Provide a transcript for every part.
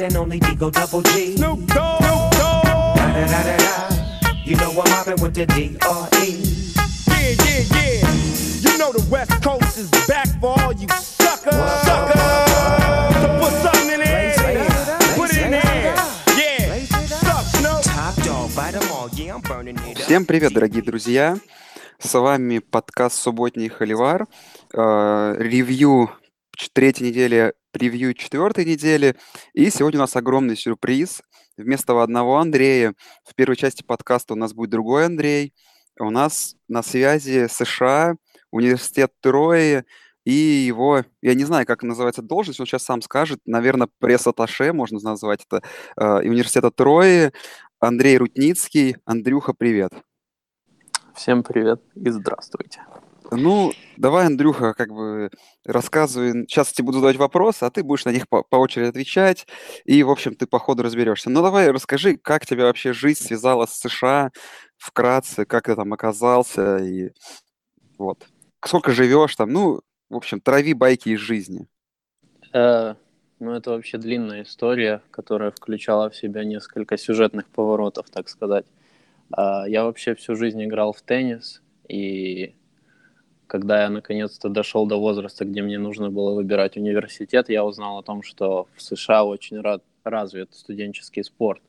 one and only Digo Double G. Snoop Dogg. Snoop Dogg. Da da da da da. You know I'm mobbing with the D.R.E. Yeah, yeah, yeah. You know the West Coast is back for all you suckers. Suckers. So put something in there. Put it in there. Yeah. Suck, Snoop. Top dog, bite 'em all. Yeah, I'm burning it up. Всем привет, дорогие друзья! С вами подкаст «Субботний Холивар», э, ревью третьей недели, превью четвертой недели. И сегодня у нас огромный сюрприз. Вместо одного Андрея в первой части подкаста у нас будет другой Андрей. У нас на связи США, университет Трои и его, я не знаю, как называется должность, он сейчас сам скажет, наверное, пресс-атташе, можно назвать это, э, и университета Трои, Андрей Рутницкий. Андрюха, привет. Всем привет и здравствуйте. Ну, давай, Андрюха, как бы рассказывай. Сейчас тебе буду задавать вопросы, а ты будешь на них по, по очереди отвечать. И, в общем, ты по ходу разберешься. Ну, давай расскажи, как тебя вообще жизнь связала с США вкратце, как ты там оказался и вот. Сколько живешь там? Ну, в общем, трави байки из жизни. Э, ну, это вообще длинная история, которая включала в себя несколько сюжетных поворотов, так сказать. А, я вообще всю жизнь играл в теннис, и когда я наконец-то дошел до возраста, где мне нужно было выбирать университет, я узнал о том, что в США очень ра- развит студенческий спорт,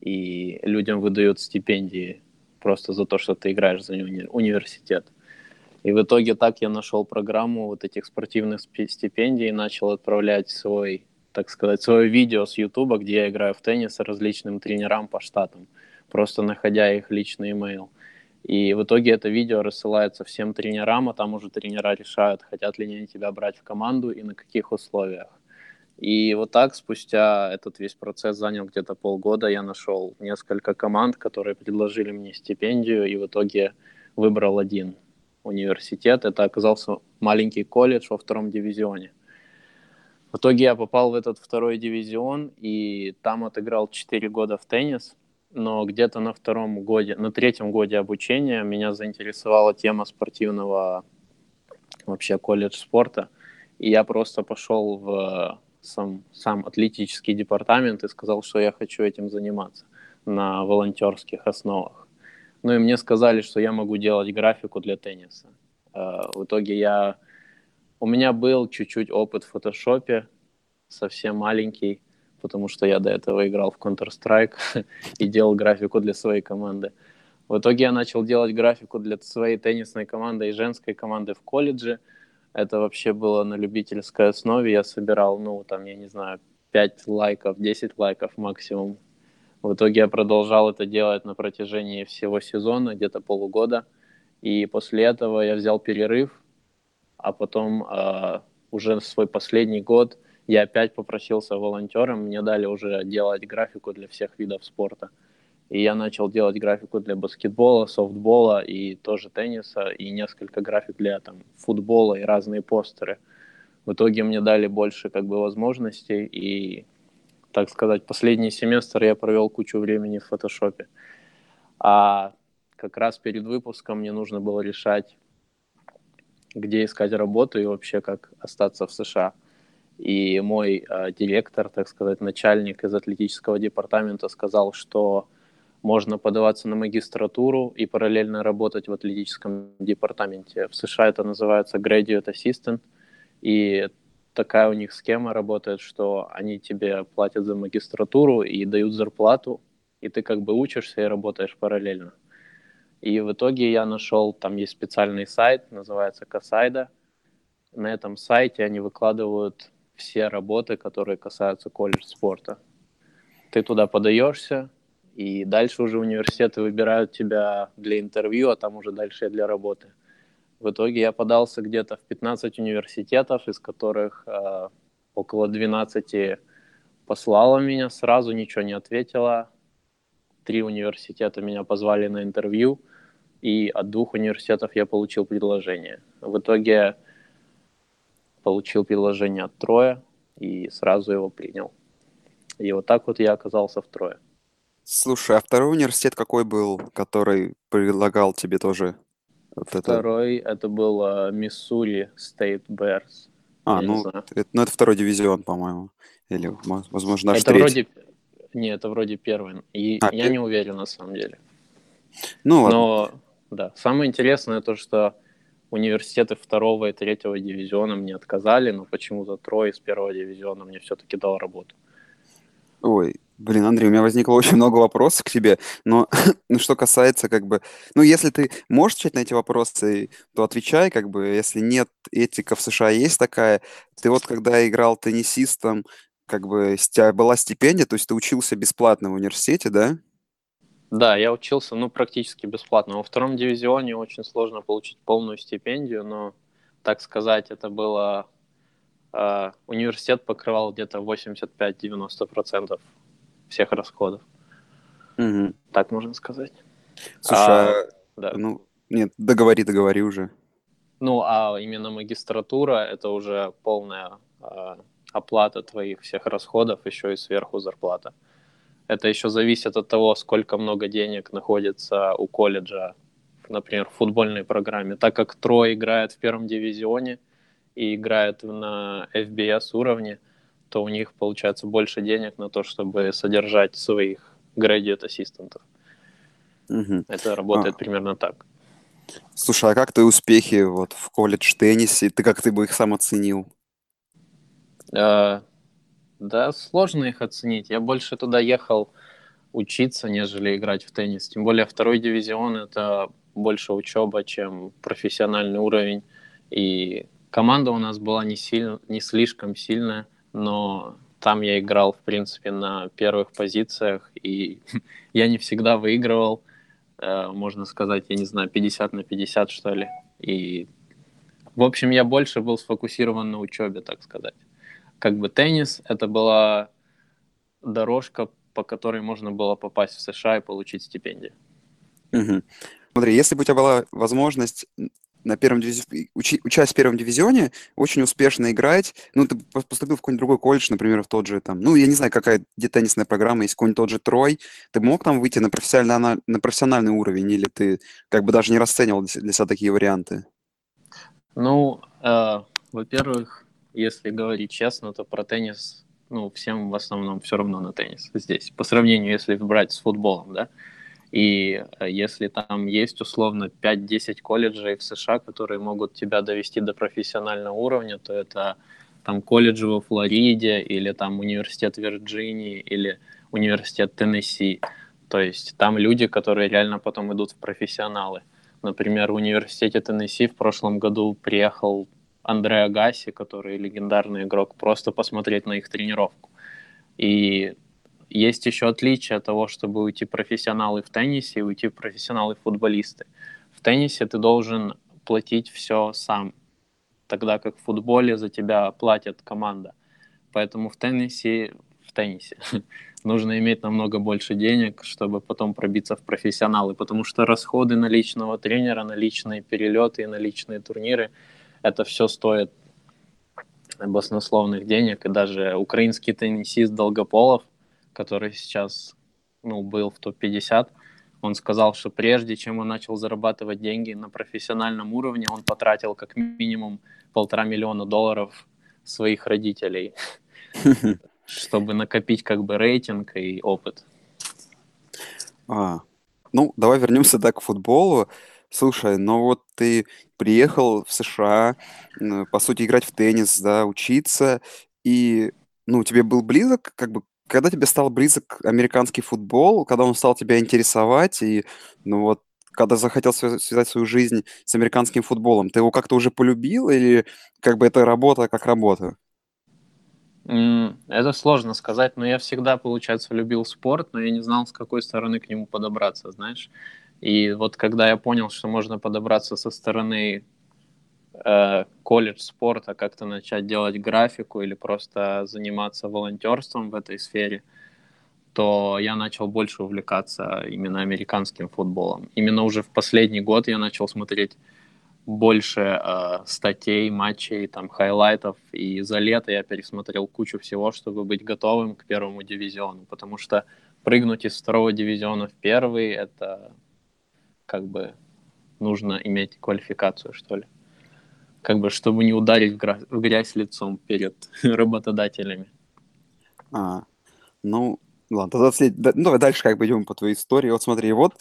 и людям выдают стипендии просто за то, что ты играешь за уни- университет. И в итоге так я нашел программу вот этих спортивных стипендий и начал отправлять свой, так сказать, свое видео с Ютуба, где я играю в теннис различным тренерам по штатам, просто находя их личный имейл. И в итоге это видео рассылается всем тренерам, а там уже тренера решают, хотят ли они тебя брать в команду и на каких условиях. И вот так спустя этот весь процесс занял где-то полгода, я нашел несколько команд, которые предложили мне стипендию, и в итоге выбрал один университет. Это оказался маленький колледж во втором дивизионе. В итоге я попал в этот второй дивизион и там отыграл 4 года в теннис. Но где-то на втором годе, на третьем годе обучения меня заинтересовала тема спортивного вообще колледж спорта. И я просто пошел в сам, сам атлетический департамент и сказал, что я хочу этим заниматься на волонтерских основах. Ну и мне сказали, что я могу делать графику для тенниса. Э, В итоге я... У меня был чуть-чуть опыт в фотошопе, совсем маленький, потому что я до этого играл в Counter-Strike и делал графику для своей команды. В итоге я начал делать графику для своей теннисной команды и женской команды в колледже. Это вообще было на любительской основе. Я собирал, ну, там, я не знаю, 5 лайков, 10 лайков максимум. В итоге я продолжал это делать на протяжении всего сезона, где-то полугода. И после этого я взял перерыв, а потом э, уже свой последний год я опять попросился волонтером, мне дали уже делать графику для всех видов спорта. И я начал делать графику для баскетбола, софтбола и тоже тенниса, и несколько график для там, футбола и разные постеры. В итоге мне дали больше как бы возможностей, и, так сказать, последний семестр я провел кучу времени в фотошопе. А как раз перед выпуском мне нужно было решать, где искать работу и вообще как остаться в США. И мой э, директор, так сказать, начальник из атлетического департамента сказал, что можно подаваться на магистратуру и параллельно работать в атлетическом департаменте. В США это называется graduate assistant, и такая у них схема работает, что они тебе платят за магистратуру и дают зарплату, и ты как бы учишься и работаешь параллельно. И в итоге я нашел, там есть специальный сайт, называется Касайда. На этом сайте они выкладывают все работы, которые касаются колледж спорта. Ты туда подаешься, и дальше уже университеты выбирают тебя для интервью, а там уже дальше для работы. В итоге я подался где-то в 15 университетов, из которых э, около 12 послала меня, сразу ничего не ответила. Три университета меня позвали на интервью, и от двух университетов я получил предложение. В итоге получил предложение от Троя и сразу его принял. И вот так вот я оказался в Трое. Слушай, а второй университет какой был, который предлагал тебе тоже вот это? Второй это был э, Миссури State Bears. А, ну это, ну, это второй дивизион, по-моему. Или, возможно, даже это третий. вроде... Не, это вроде первый. И а, я ты... не уверен, на самом деле. Ну, ладно. Но, да, самое интересное то, что университеты второго и третьего дивизиона мне отказали, но почему-то трое из первого дивизиона мне все-таки дал работу. Ой, блин, Андрей, у меня возникло очень много вопросов к тебе, но ну, что касается как бы... Ну, если ты можешь отвечать на эти вопросы, то отвечай, как бы, если нет, этика в США есть такая. Ты вот когда играл теннисистом, как бы, у тебя была стипендия, то есть ты учился бесплатно в университете, да? Да, я учился, ну, практически бесплатно. Во втором дивизионе очень сложно получить полную стипендию, но, так сказать, это было... Э, университет покрывал где-то 85-90% всех расходов. Угу. Так можно сказать. Слушай, а, а, да. ну, нет, договори, договори уже. Ну, а именно магистратура — это уже полная э, оплата твоих всех расходов, еще и сверху зарплата. Это еще зависит от того, сколько много денег находится у колледжа, например, в футбольной программе. Так как Трой играет в первом дивизионе и играет на FBS уровне, то у них получается больше денег на то, чтобы содержать своих graduate ассистентов. Угу. Это работает а. примерно так. Слушай, а как твои успехи вот в колледж теннисе? Ты как ты бы их сам оценил? А, да, сложно их оценить. Я больше туда ехал учиться, нежели играть в теннис. Тем более второй дивизион — это больше учеба, чем профессиональный уровень. И команда у нас была не, сильно, не слишком сильная, но там я играл, в принципе, на первых позициях, и я не всегда выигрывал, э, можно сказать, я не знаю, 50 на 50, что ли. И, в общем, я больше был сфокусирован на учебе, так сказать как бы теннис это была дорожка, по которой можно было попасть в США и получить стипендию. Угу. Смотри, если бы у тебя была возможность на первом диви... учи... учась в первом дивизионе, очень успешно играть, ну, ты поступил в какой-нибудь другой колледж, например, в тот же там, ну, я не знаю, какая, где теннисная программа, есть какой-нибудь тот же Трой, ты мог там выйти на профессиональный, на профессиональный уровень, или ты как бы даже не расценивал для себя такие варианты? Ну, э, во-первых, если говорить честно, то про теннис, ну, всем в основном все равно на теннис здесь. По сравнению, если брать с футболом, да. И э, если там есть условно 5-10 колледжей в США, которые могут тебя довести до профессионального уровня, то это там колледжи во Флориде или там университет Вирджинии или университет Теннесси. То есть там люди, которые реально потом идут в профессионалы. Например, в университете Теннесси в прошлом году приехал Андреа Гаси, который легендарный игрок, просто посмотреть на их тренировку. И есть еще отличие от того, чтобы уйти профессионалы в теннисе и уйти профессионалы-футболисты. В теннисе ты должен платить все сам, тогда как в футболе за тебя платит команда. Поэтому в теннисе, в теннисе нужно иметь намного больше денег, чтобы потом пробиться в профессионалы, потому что расходы на личного тренера, на личные перелеты и на личные турниры – это все стоит баснословных денег, и даже украинский теннисист Долгополов, который сейчас ну, был в топ-50, он сказал, что прежде чем он начал зарабатывать деньги на профессиональном уровне, он потратил как минимум полтора миллиона долларов своих родителей, чтобы накопить как бы рейтинг и опыт. А, ну, давай вернемся так к футболу. Слушай, ну вот ты приехал в США, по сути, играть в теннис, да, учиться, и, ну, тебе был близок, как бы, когда тебе стал близок американский футбол, когда он стал тебя интересовать, и, ну вот, когда захотел связать свою жизнь с американским футболом, ты его как-то уже полюбил, или как бы это работа как работа? Это сложно сказать, но я всегда, получается, любил спорт, но я не знал, с какой стороны к нему подобраться, знаешь. И вот когда я понял, что можно подобраться со стороны э, колледж спорта, как-то начать делать графику или просто заниматься волонтерством в этой сфере, то я начал больше увлекаться именно американским футболом. Именно уже в последний год я начал смотреть больше э, статей, матчей, там, хайлайтов, и за лето я пересмотрел кучу всего, чтобы быть готовым к первому дивизиону, потому что прыгнуть из второго дивизиона в первый — это как бы нужно иметь квалификацию, что ли. как бы, чтобы не ударить в грязь, в грязь лицом перед работодателями. А, ну, ладно, тогда след... ну, давай дальше как бы идем по твоей истории. Вот смотри, вот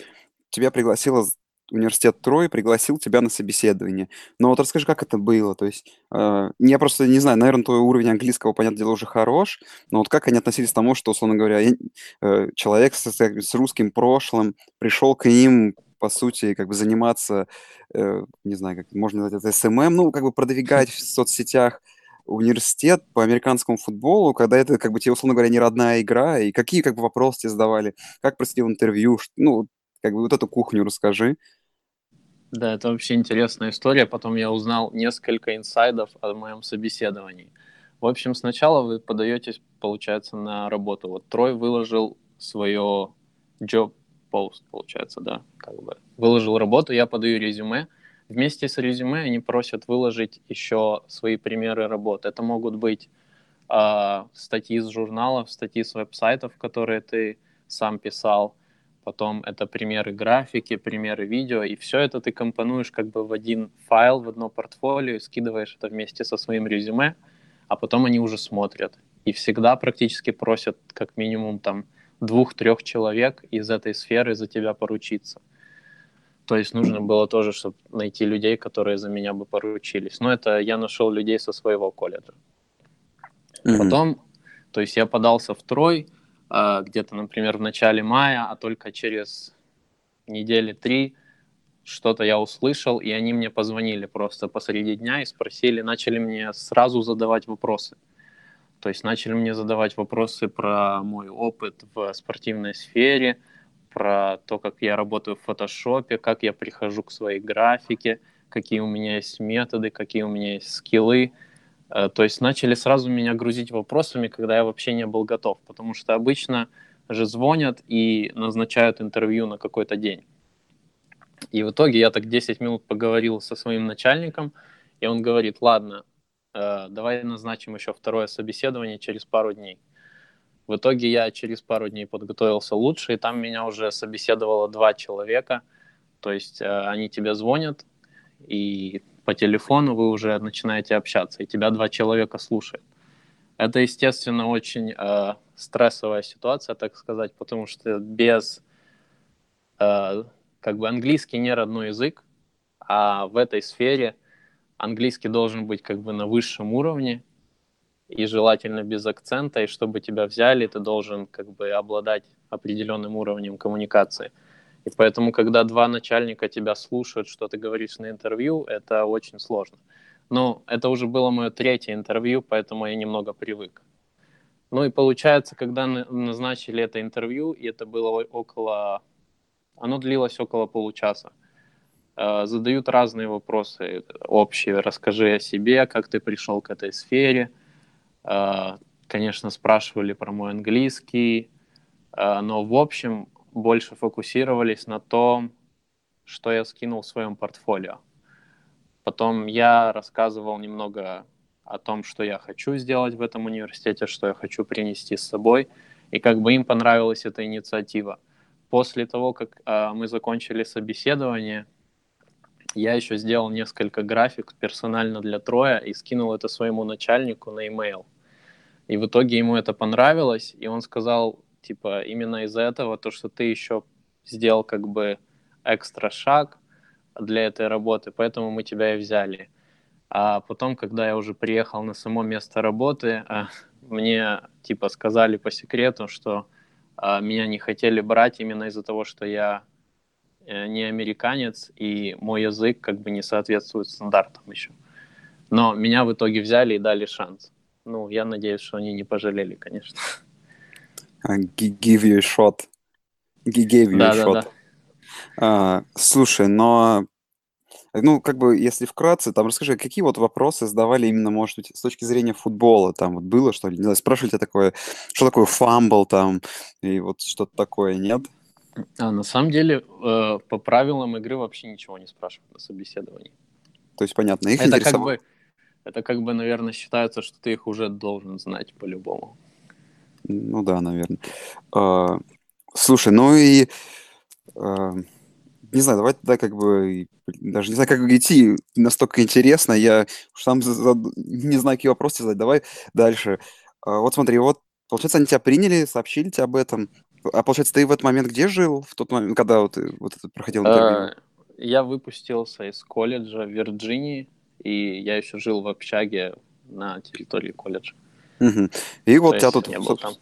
тебя пригласила университет Трой, пригласил тебя на собеседование. Но вот расскажи, как это было? То есть, э, я просто не знаю, наверное, твой уровень английского, понятное дело, уже хорош, но вот как они относились к тому, что, условно говоря, я, э, человек с, с русским прошлым пришел к ним по сути, как бы заниматься, э, не знаю, как можно назвать это, СММ, ну, как бы продвигать в соцсетях университет по американскому футболу, когда это, как бы, тебе, условно говоря, не родная игра, и какие, как бы, вопросы тебе задавали, как происходило интервью, ну, как бы, вот эту кухню расскажи. Да, это вообще интересная история. Потом я узнал несколько инсайдов о моем собеседовании. В общем, сначала вы подаетесь, получается, на работу. Вот Трой выложил свое job пост, получается, да, как бы выложил работу, я подаю резюме. Вместе с резюме они просят выложить еще свои примеры работы. Это могут быть э, статьи из журналов, статьи с веб-сайтов, которые ты сам писал. Потом это примеры графики, примеры видео, и все это ты компонуешь как бы в один файл, в одно портфолио, и скидываешь это вместе со своим резюме, а потом они уже смотрят. И всегда практически просят как минимум там двух-трех человек из этой сферы за тебя поручиться. То есть нужно было тоже, чтобы найти людей, которые за меня бы поручились. Но это я нашел людей со своего колледжа. Mm-hmm. Потом, то есть я подался в Трой э, где-то, например, в начале мая, а только через недели три что-то я услышал, и они мне позвонили просто посреди дня и спросили, начали мне сразу задавать вопросы. То есть начали мне задавать вопросы про мой опыт в спортивной сфере, про то, как я работаю в фотошопе, как я прихожу к своей графике, какие у меня есть методы, какие у меня есть скиллы. Э, то есть начали сразу меня грузить вопросами, когда я вообще не был готов, потому что обычно же звонят и назначают интервью на какой-то день. И в итоге я так 10 минут поговорил со своим начальником, и он говорит, ладно, давай назначим еще второе собеседование через пару дней. В итоге я через пару дней подготовился лучше, и там меня уже собеседовало два человека. То есть э, они тебе звонят, и по телефону вы уже начинаете общаться, и тебя два человека слушают. Это, естественно, очень э, стрессовая ситуация, так сказать, потому что без, э, как бы английский не родной язык, а в этой сфере – английский должен быть как бы на высшем уровне, и желательно без акцента, и чтобы тебя взяли, ты должен как бы обладать определенным уровнем коммуникации. И поэтому, когда два начальника тебя слушают, что ты говоришь на интервью, это очень сложно. Но это уже было мое третье интервью, поэтому я немного привык. Ну и получается, когда назначили это интервью, и это было около... Оно длилось около получаса. Задают разные вопросы общие. Расскажи о себе, как ты пришел к этой сфере. Э, конечно, спрашивали про мой английский, э, но в общем больше фокусировались на том, что я скинул в своем портфолио. Потом я рассказывал немного о том, что я хочу сделать в этом университете, что я хочу принести с собой, и как бы им понравилась эта инициатива. После того, как э, мы закончили собеседование, я еще сделал несколько график персонально для Троя и скинул это своему начальнику на e-mail. И в итоге ему это понравилось, и он сказал, типа, именно из-за этого, то, что ты еще сделал как бы экстра шаг для этой работы, поэтому мы тебя и взяли. А потом, когда я уже приехал на само место работы, а, мне типа сказали по секрету, что а, меня не хотели брать именно из-за того, что я не американец, и мой язык как бы не соответствует стандартам еще. Но меня в итоге взяли и дали шанс. Ну, я надеюсь, что они не пожалели, конечно. Give you a shot. Gave you да, a да, shot. Да. А, слушай, но ну, как бы, если вкратце, там расскажи, какие вот вопросы задавали именно, может быть, с точки зрения футбола, там вот было что ли, не знаю, спрашивали тебя такое, что такое фамбл там, и вот что-то такое, нет? А на самом деле, э, по правилам игры вообще ничего не спрашивают на собеседовании. То есть, понятно, их это как бы, это как бы, наверное, считается, что ты их уже должен знать по-любому. Ну да, наверное. А, слушай, ну и а, не знаю, давай тогда как бы даже не знаю, как идти, настолько интересно, я уж сам не знаю, какие вопросы задать. Давай дальше. А, вот смотри, вот, получается, они тебя приняли, сообщили тебе об этом. А получается, ты в этот момент где жил, в тот момент, когда вот, вот это проходил интервью? Э, я выпустился из колледжа в Вирджинии, и я еще жил в общаге на территории колледжа. Угу. И вот тебя тут... Был там.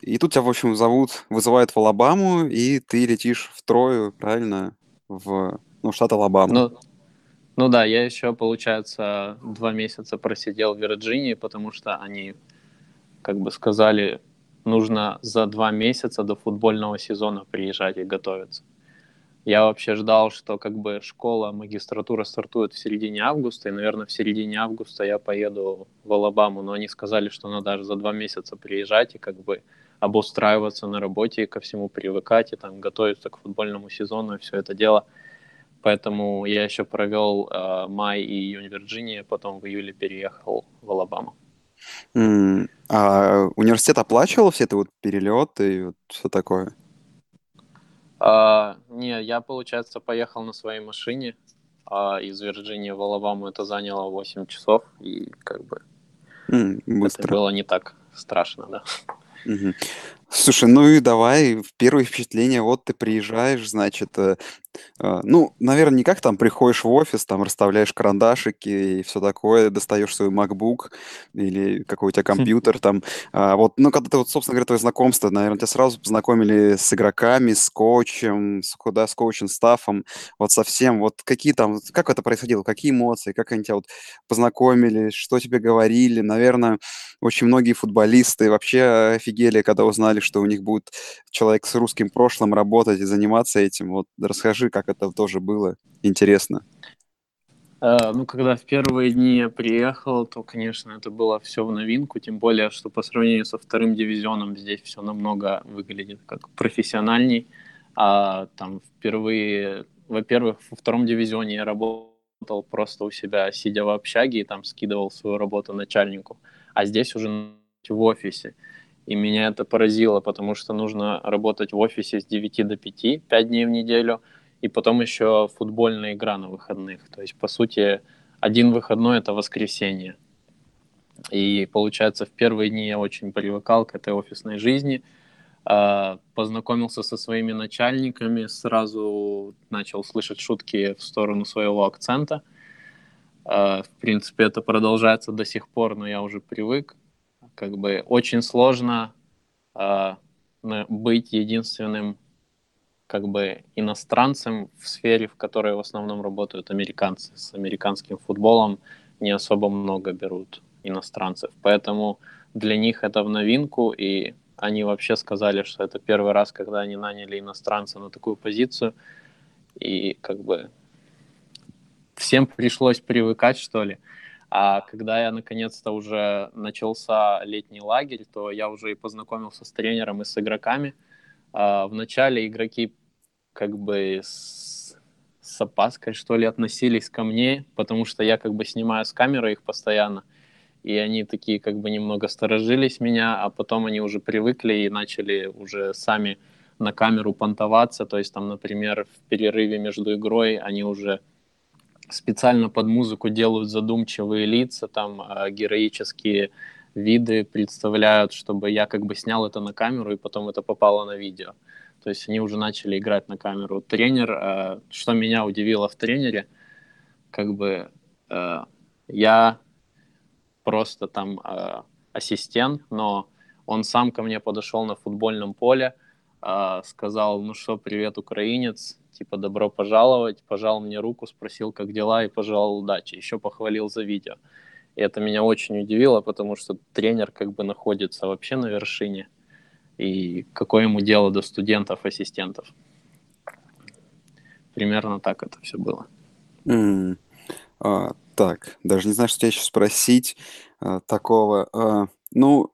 И тут тебя, в общем, зовут, вызывают в Алабаму, и ты летишь в Трою, правильно, в ну, штат Алабама. Ну, ну да, я еще, получается, два месяца просидел в Вирджинии, потому что они, как бы сказали, нужно за два месяца до футбольного сезона приезжать и готовиться. Я вообще ждал, что как бы школа, магистратура стартует в середине августа, и, наверное, в середине августа я поеду в Алабаму, но они сказали, что надо даже за два месяца приезжать и как бы обустраиваться на работе и ко всему привыкать, и там готовиться к футбольному сезону и все это дело. Поэтому я еще провел э, май и июнь в Вирджинии, потом в июле переехал в Алабаму. А университет оплачивал все это вот перелеты и вот все такое? А, не, я, получается, поехал на своей машине а из Вирджинии в Алабаму. Это заняло 8 часов, и как бы быстро. это было не так страшно, да. Угу. Слушай, ну и давай, первое впечатление, вот ты приезжаешь, значит, э, э, ну, наверное, не как там приходишь в офис, там расставляешь карандашики и все такое, достаешь свой MacBook или какой у тебя компьютер там. А, вот, ну, когда ты вот, собственно говоря, твое знакомство, наверное, тебя сразу познакомили с игроками, с коучем, с, куда, с коучем, стафом, вот совсем, вот какие там, как это происходило, какие эмоции, как они тебя вот познакомили, что тебе говорили, наверное, очень многие футболисты вообще офигели, когда узнали, знали, что у них будет человек с русским прошлым работать и заниматься этим. Вот расскажи, как это тоже было. Интересно. Uh, ну, когда в первые дни я приехал, то, конечно, это было все в новинку, тем более, что по сравнению со вторым дивизионом здесь все намного выглядит как профессиональней. А там впервые, во-первых, во втором дивизионе я работал просто у себя, сидя в общаге, и там скидывал свою работу начальнику. А здесь уже в офисе. И меня это поразило, потому что нужно работать в офисе с 9 до 5, 5 дней в неделю, и потом еще футбольная игра на выходных. То есть, по сути, один выходной — это воскресенье. И, получается, в первые дни я очень привыкал к этой офисной жизни, а, познакомился со своими начальниками, сразу начал слышать шутки в сторону своего акцента. А, в принципе, это продолжается до сих пор, но я уже привык как бы очень сложно э, быть единственным как бы иностранцем в сфере, в которой в основном работают американцы. С американским футболом не особо много берут иностранцев. Поэтому для них это в новинку, и они вообще сказали, что это первый раз, когда они наняли иностранца на такую позицию. И как бы всем пришлось привыкать, что ли. А когда я наконец-то уже начался летний лагерь, то я уже и познакомился с тренером и с игроками. А, вначале игроки как бы с, с опаской, что ли, относились ко мне, потому что я как бы снимаю с камеры их постоянно. И они такие как бы немного сторожились меня, а потом они уже привыкли и начали уже сами на камеру понтоваться. То есть там, например, в перерыве между игрой они уже специально под музыку делают задумчивые лица, там э, героические виды представляют, чтобы я как бы снял это на камеру и потом это попало на видео. То есть они уже начали играть на камеру. Тренер, э, что меня удивило в тренере, как бы э, я просто там э, ассистент, но он сам ко мне подошел на футбольном поле, сказал, ну что, привет, украинец, типа добро пожаловать, пожал мне руку, спросил, как дела, и пожелал удачи. Еще похвалил за видео. И это меня очень удивило, потому что тренер как бы находится вообще на вершине. И какое ему дело до студентов, ассистентов? Примерно так это все было. Mm. А, так, даже не знаю, что тебя еще спросить а, такого. А, ну,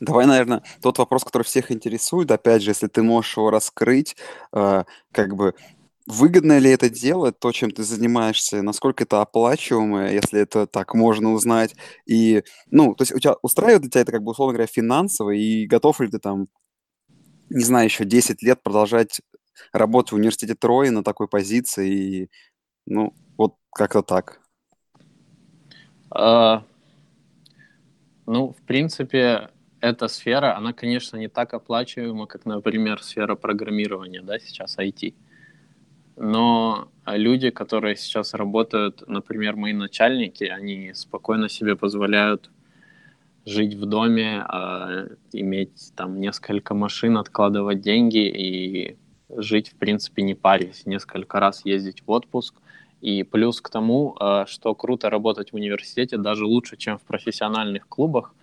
Давай, наверное, тот вопрос, который всех интересует, опять же, если ты можешь его раскрыть, э, как бы выгодно ли это дело, то, чем ты занимаешься, насколько это оплачиваемое, если это так можно узнать, и, ну, то есть у тебя устраивает для тебя это, как бы, условно говоря, финансово, и готов ли ты там, не знаю, еще 10 лет продолжать работать в университете Трои на такой позиции, и, ну, вот как-то так. А, ну, в принципе, эта сфера, она, конечно, не так оплачиваема, как, например, сфера программирования, да, сейчас IT. Но люди, которые сейчас работают, например, мои начальники, они спокойно себе позволяют жить в доме, э, иметь там несколько машин, откладывать деньги и жить, в принципе, не парясь, несколько раз ездить в отпуск. И плюс к тому, э, что круто работать в университете, даже лучше, чем в профессиональных клубах,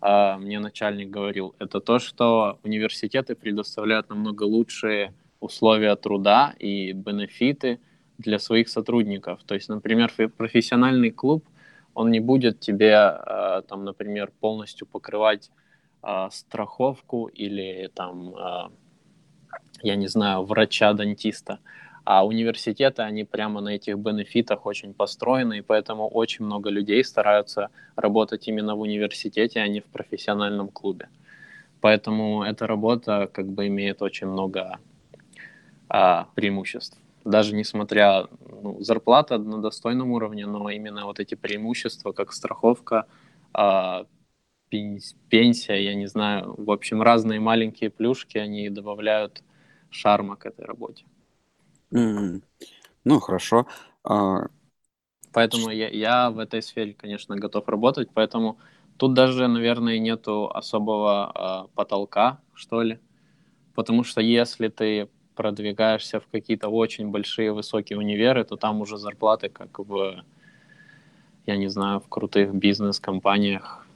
э, мне начальник говорил, это то, что университеты предоставляют намного лучшие условия труда и бенефиты для своих сотрудников. То есть, например, профессиональный клуб – он не будет тебе, э, там, например, полностью покрывать э, страховку или там, э, я не знаю, врача-дантиста. А университеты, они прямо на этих бенефитах очень построены, и поэтому очень много людей стараются работать именно в университете, а не в профессиональном клубе. Поэтому эта работа как бы имеет очень много а, преимуществ даже несмотря ну, зарплата на достойном уровне, но именно вот эти преимущества, как страховка, э, пенсия, я не знаю, в общем, разные маленькие плюшки, они добавляют шарма к этой работе. Mm-hmm. Ну, хорошо. Uh... Поэтому я, я в этой сфере, конечно, готов работать, поэтому тут даже, наверное, нету особого э, потолка, что ли. Потому что если ты продвигаешься в какие-то очень большие высокие универы, то там уже зарплаты как в, я не знаю, в крутых бизнес-компаниях,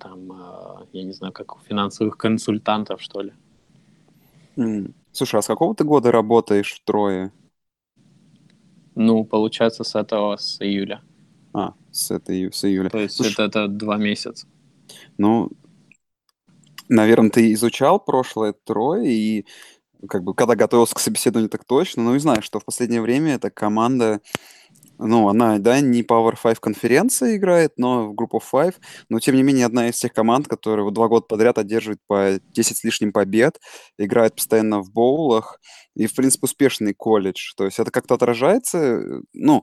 там, э, я не знаю, как у финансовых консультантов, что ли. Слушай, а с какого ты года работаешь в Трое? Ну, получается, с этого, с июля. А, с, этой, с июля. То есть Слушай, это, это два месяца. Ну, наверное, ты изучал прошлое Трое, и как бы, когда готовился к собеседованию, так точно. Ну и знаешь, что в последнее время эта команда, ну, она, да, не Power 5 конференции играет, но в Group of Five, но, тем не менее, одна из тех команд, которые вот два года подряд одерживает по 10 с лишним побед, играет постоянно в боулах, и, в принципе, успешный колледж. То есть это как-то отражается, ну,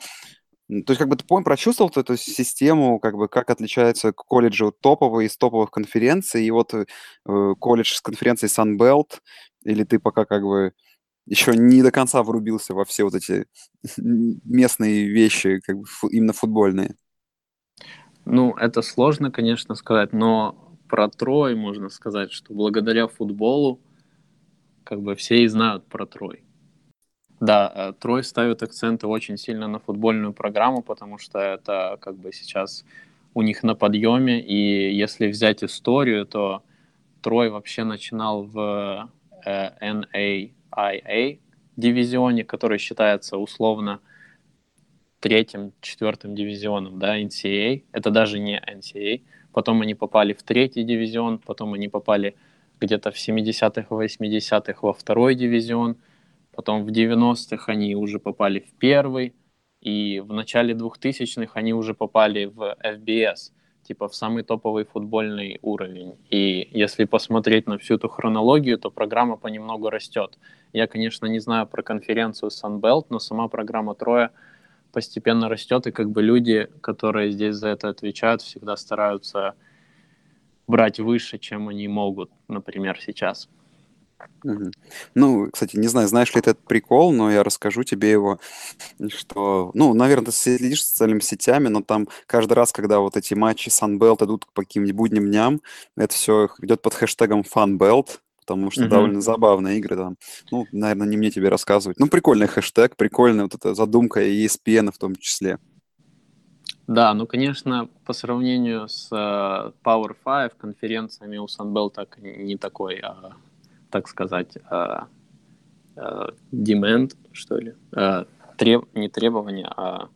то есть, как бы ты понял, прочувствовал эту систему, как бы, как отличаются колледжи топовые из топовых конференций, и вот э, колледж с конференцией Sunbelt, или ты пока как бы еще не до конца врубился во все вот эти местные вещи, как бы фу, именно футбольные? Ну, это сложно, конечно, сказать, но про Трой можно сказать, что благодаря футболу как бы все и знают про Трой. Да, э, Трой ставит акценты очень сильно на футбольную программу, потому что это как бы сейчас у них на подъеме, и если взять историю, то Трой вообще начинал в NAIA э, дивизионе, который считается условно третьим, четвертым дивизионом, да, NCAA. Это даже не NCAA. Потом они попали в третий дивизион, потом они попали где-то в 70-х, 80-х во второй дивизион, потом в 90-х они уже попали в первый, и в начале 2000-х они уже попали в FBS – типа в самый топовый футбольный уровень. И если посмотреть на всю эту хронологию, то программа понемногу растет. Я, конечно, не знаю про конференцию Sunbelt, но сама программа Троя постепенно растет, и как бы люди, которые здесь за это отвечают, всегда стараются брать выше, чем они могут, например, сейчас. Ну, кстати, не знаю, знаешь ли этот прикол, но я расскажу тебе его, что, ну, наверное, ты следишь социальными сетями, но там каждый раз, когда вот эти матчи Sunbelt идут по каким-нибудь будним дням, это все идет под хэштегом FunBelt, потому что довольно забавные игры там. Ну, наверное, не мне тебе рассказывать. Ну, прикольный хэштег, прикольная вот эта задумка ESPN в том числе. Да, ну, конечно, по сравнению с э, Power 5 конференциями у Sunbelt так не такой а так сказать, э, э, demand, что ли, э, треб, не требования, а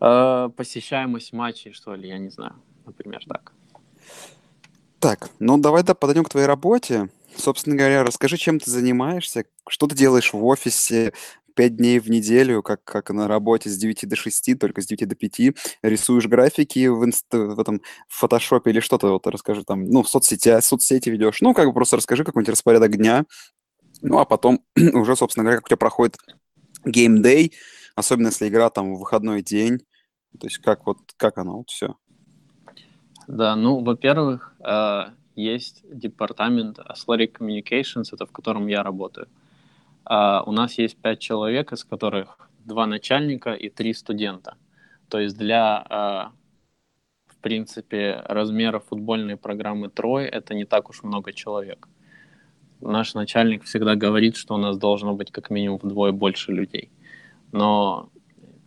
посещаемость матчей, что ли, я не знаю, например, так. Так, ну давай да, подойдем к твоей работе. Собственно говоря, расскажи, чем ты занимаешься, что ты делаешь в офисе, пять дней в неделю, как, как на работе с 9 до 6, только с 9 до 5, рисуешь графики в, инст... в этом фотошопе или что-то, вот расскажи там, ну, в соцсети, соцсети ведешь, ну, как бы просто расскажи какой-нибудь распорядок дня, Ну, а потом уже, собственно говоря, как у тебя проходит геймдей, особенно если игра там в выходной день, то есть как вот, как оно вот все? Да, ну, во-первых, э, есть департамент Athletic Communications, это в котором я работаю. Uh, у нас есть пять человек, из которых два начальника и три студента. То есть для, uh, в принципе, размера футбольной программы Трой это не так уж много человек. Наш начальник всегда говорит, что у нас должно быть как минимум вдвое больше людей. Но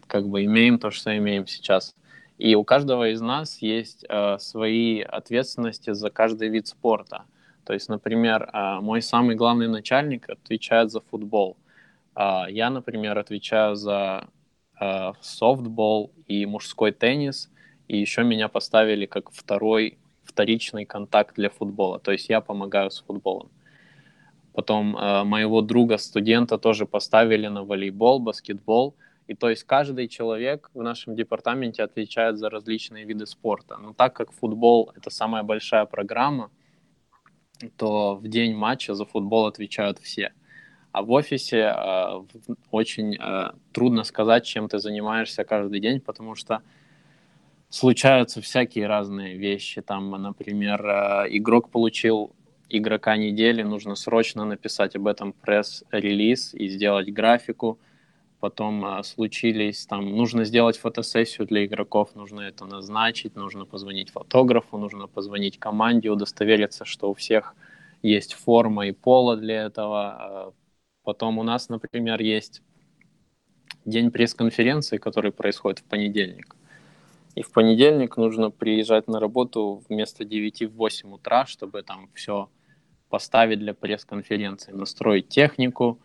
как бы имеем то, что имеем сейчас. И у каждого из нас есть uh, свои ответственности за каждый вид спорта. То есть, например, а, мой самый главный начальник отвечает за футбол. А, я, например, отвечаю за а, софтбол и мужской теннис, и еще меня поставили как второй вторичный контакт для футбола. То есть я помогаю с футболом. Потом моего друга студента тоже поставили на волейбол, баскетбол. И то есть каждый человек в нашем департаменте отвечает за различные виды спорта. Но так как футбол это самая большая программа, то в день матча за футбол отвечают все. А в офисе э, очень э, трудно сказать, чем ты занимаешься каждый день, потому что случаются всякие разные вещи. Там, например, э, игрок получил игрока недели, нужно срочно написать об этом пресс-релиз и сделать графику. Потом э, случились, там, нужно сделать фотосессию для игроков, нужно это назначить, нужно позвонить фотографу, нужно позвонить команде, удостовериться, что у всех есть форма и пола для этого. А потом у нас, например, есть день пресс-конференции, который происходит в понедельник. И в понедельник нужно приезжать на работу вместо 9 в 8 утра, чтобы там все поставить для пресс-конференции, настроить технику,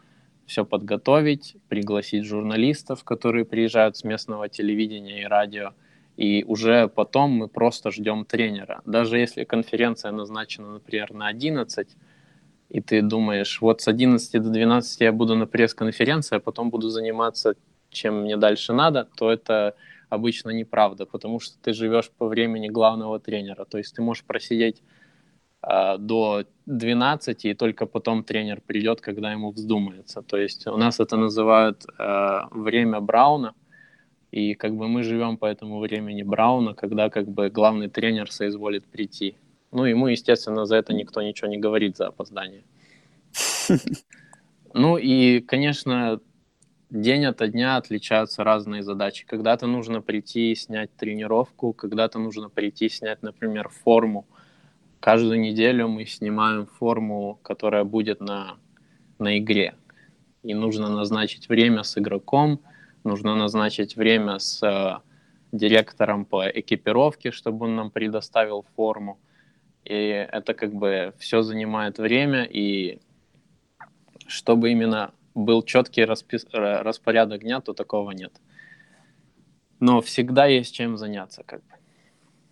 все подготовить, пригласить журналистов, которые приезжают с местного телевидения и радио, и уже потом мы просто ждем тренера. Даже если конференция назначена, например, на 11, и ты думаешь, вот с 11 до 12 я буду на пресс-конференции, а потом буду заниматься, чем мне дальше надо, то это обычно неправда, потому что ты живешь по времени главного тренера. То есть ты можешь просидеть а, до 12, и только потом тренер придет, когда ему вздумается. То есть у нас это называют э, время Брауна, и как бы мы живем по этому времени Брауна, когда как бы главный тренер соизволит прийти. Ну, ему, естественно, за это никто ничего не говорит за опоздание. Ну и, конечно, день ото дня отличаются разные задачи. Когда-то нужно прийти и снять тренировку, когда-то нужно прийти и снять, например, форму Каждую неделю мы снимаем форму, которая будет на, на игре. И нужно назначить время с игроком, нужно назначить время с э, директором по экипировке, чтобы он нам предоставил форму. И это как бы все занимает время, и чтобы именно был четкий распис... распорядок дня, то такого нет. Но всегда есть чем заняться, как бы.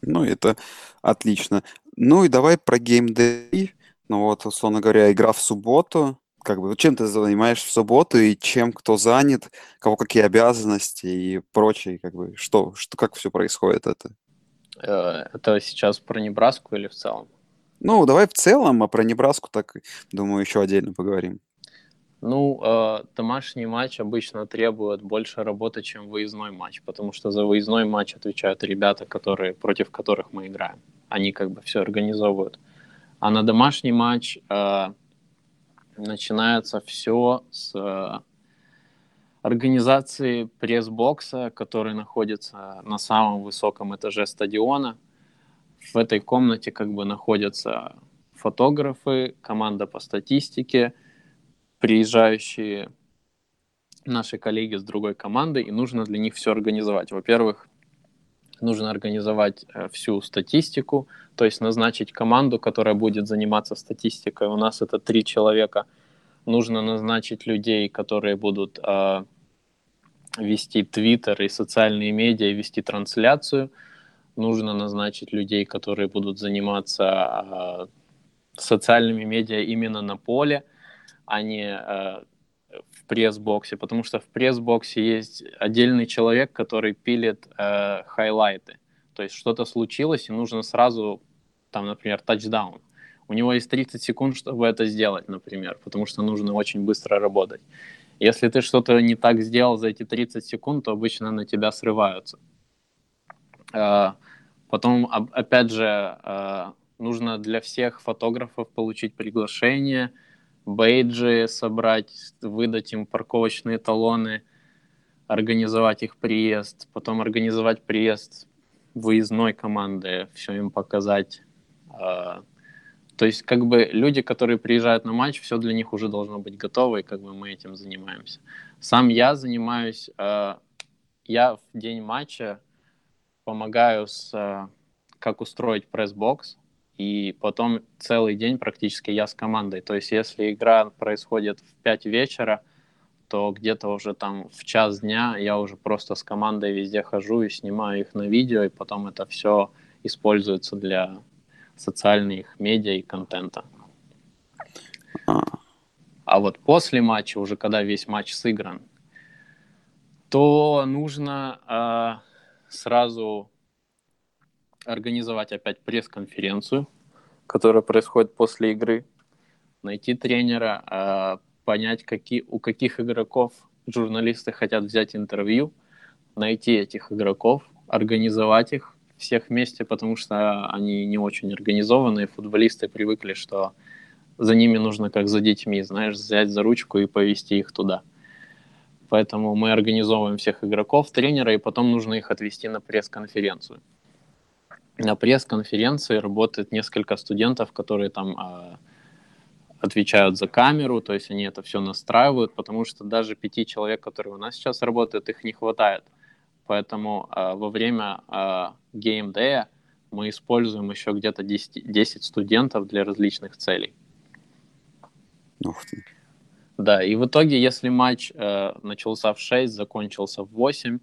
Ну, это отлично. Ну и давай про геймдей. Ну вот, условно говоря, игра в субботу. Как бы, чем ты занимаешься в субботу и чем кто занят, кого какие обязанности и прочее, как бы, что, что как все происходит это? Э, это сейчас про Небраску или в целом? Ну, давай в целом, а про Небраску так, думаю, еще отдельно поговорим. Ну, э, домашний матч обычно требует больше работы, чем выездной матч, потому что за выездной матч отвечают ребята, которые, против которых мы играем они как бы все организовывают. А на домашний матч э, начинается все с э, организации пресс-бокса, который находится на самом высоком этаже стадиона. В этой комнате как бы находятся фотографы, команда по статистике, приезжающие наши коллеги с другой команды, и нужно для них все организовать. Во-первых, нужно организовать э, всю статистику, то есть назначить команду, которая будет заниматься статистикой. У нас это три человека. Нужно назначить людей, которые будут э, вести твиттер и социальные медиа, вести трансляцию. Нужно назначить людей, которые будут заниматься э, социальными медиа именно на поле, а не э, в пресс-боксе, потому что в пресс-боксе есть отдельный человек, который пилит э, хайлайты. То есть что-то случилось, и нужно сразу, там, например, тачдаун. у него есть 30 секунд, чтобы это сделать, например, потому что нужно очень быстро работать. Если ты что-то не так сделал за эти 30 секунд, то обычно на тебя срываются. А, потом, опять же, а, нужно для всех фотографов получить приглашение, бейджи собрать, выдать им парковочные талоны, организовать их приезд, потом организовать приезд выездной команды, все им показать. А, то есть, как бы люди, которые приезжают на матч, все для них уже должно быть готово, и как бы мы этим занимаемся. Сам я занимаюсь, э, я в день матча помогаю с э, как устроить пресс-бокс, и потом целый день практически я с командой. То есть, если игра происходит в 5 вечера, то где-то уже там в час дня я уже просто с командой везде хожу и снимаю их на видео, и потом это все используется для социальных медиа и контента. А. а вот после матча, уже когда весь матч сыгран, то нужно э, сразу организовать опять пресс-конференцию, которая происходит после игры, найти тренера, э, понять, какие, у каких игроков журналисты хотят взять интервью, найти этих игроков, организовать их, всех вместе, потому что они не очень организованные. Футболисты привыкли, что за ними нужно как за детьми, знаешь, взять за ручку и повести их туда. Поэтому мы организовываем всех игроков, тренера, и потом нужно их отвести на пресс-конференцию. На пресс-конференции работает несколько студентов, которые там э, отвечают за камеру, то есть они это все настраивают, потому что даже пяти человек, которые у нас сейчас работают, их не хватает. Поэтому э, во время э, Game Day мы используем еще где-то 10, 10 студентов для различных целей. Ух ты. Да, и в итоге, если матч э, начался в 6, закончился в 8,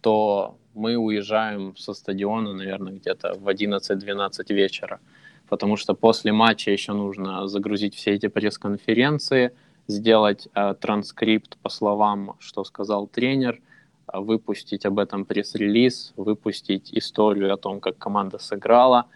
то мы уезжаем со стадиона, наверное, где-то в 11-12 вечера. Потому что после матча еще нужно загрузить все эти пресс-конференции, сделать э, транскрипт по словам, что сказал тренер – выпустить об этом пресс-релиз, выпустить историю о том, как команда сыграла,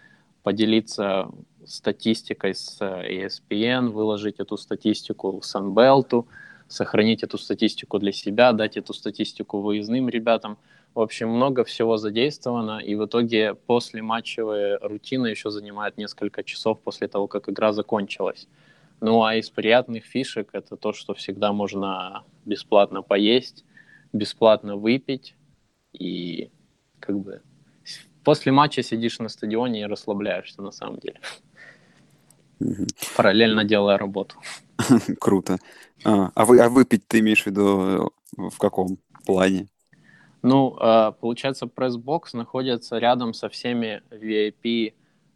поделиться статистикой с ESPN, выложить эту статистику Sunbelt, сохранить эту статистику для себя, дать эту статистику выездным ребятам. В общем, много всего задействовано, и в итоге после матчевая рутина еще занимает несколько часов после того, как игра закончилась. Ну а из приятных фишек это то, что всегда можно бесплатно поесть, бесплатно выпить и как бы после матча сидишь на стадионе и расслабляешься на самом деле. Параллельно делая работу. Круто. А, а, вы, а выпить ты имеешь в виду э, в каком плане? Ну, а, получается, пресс-бокс находится рядом со всеми VIP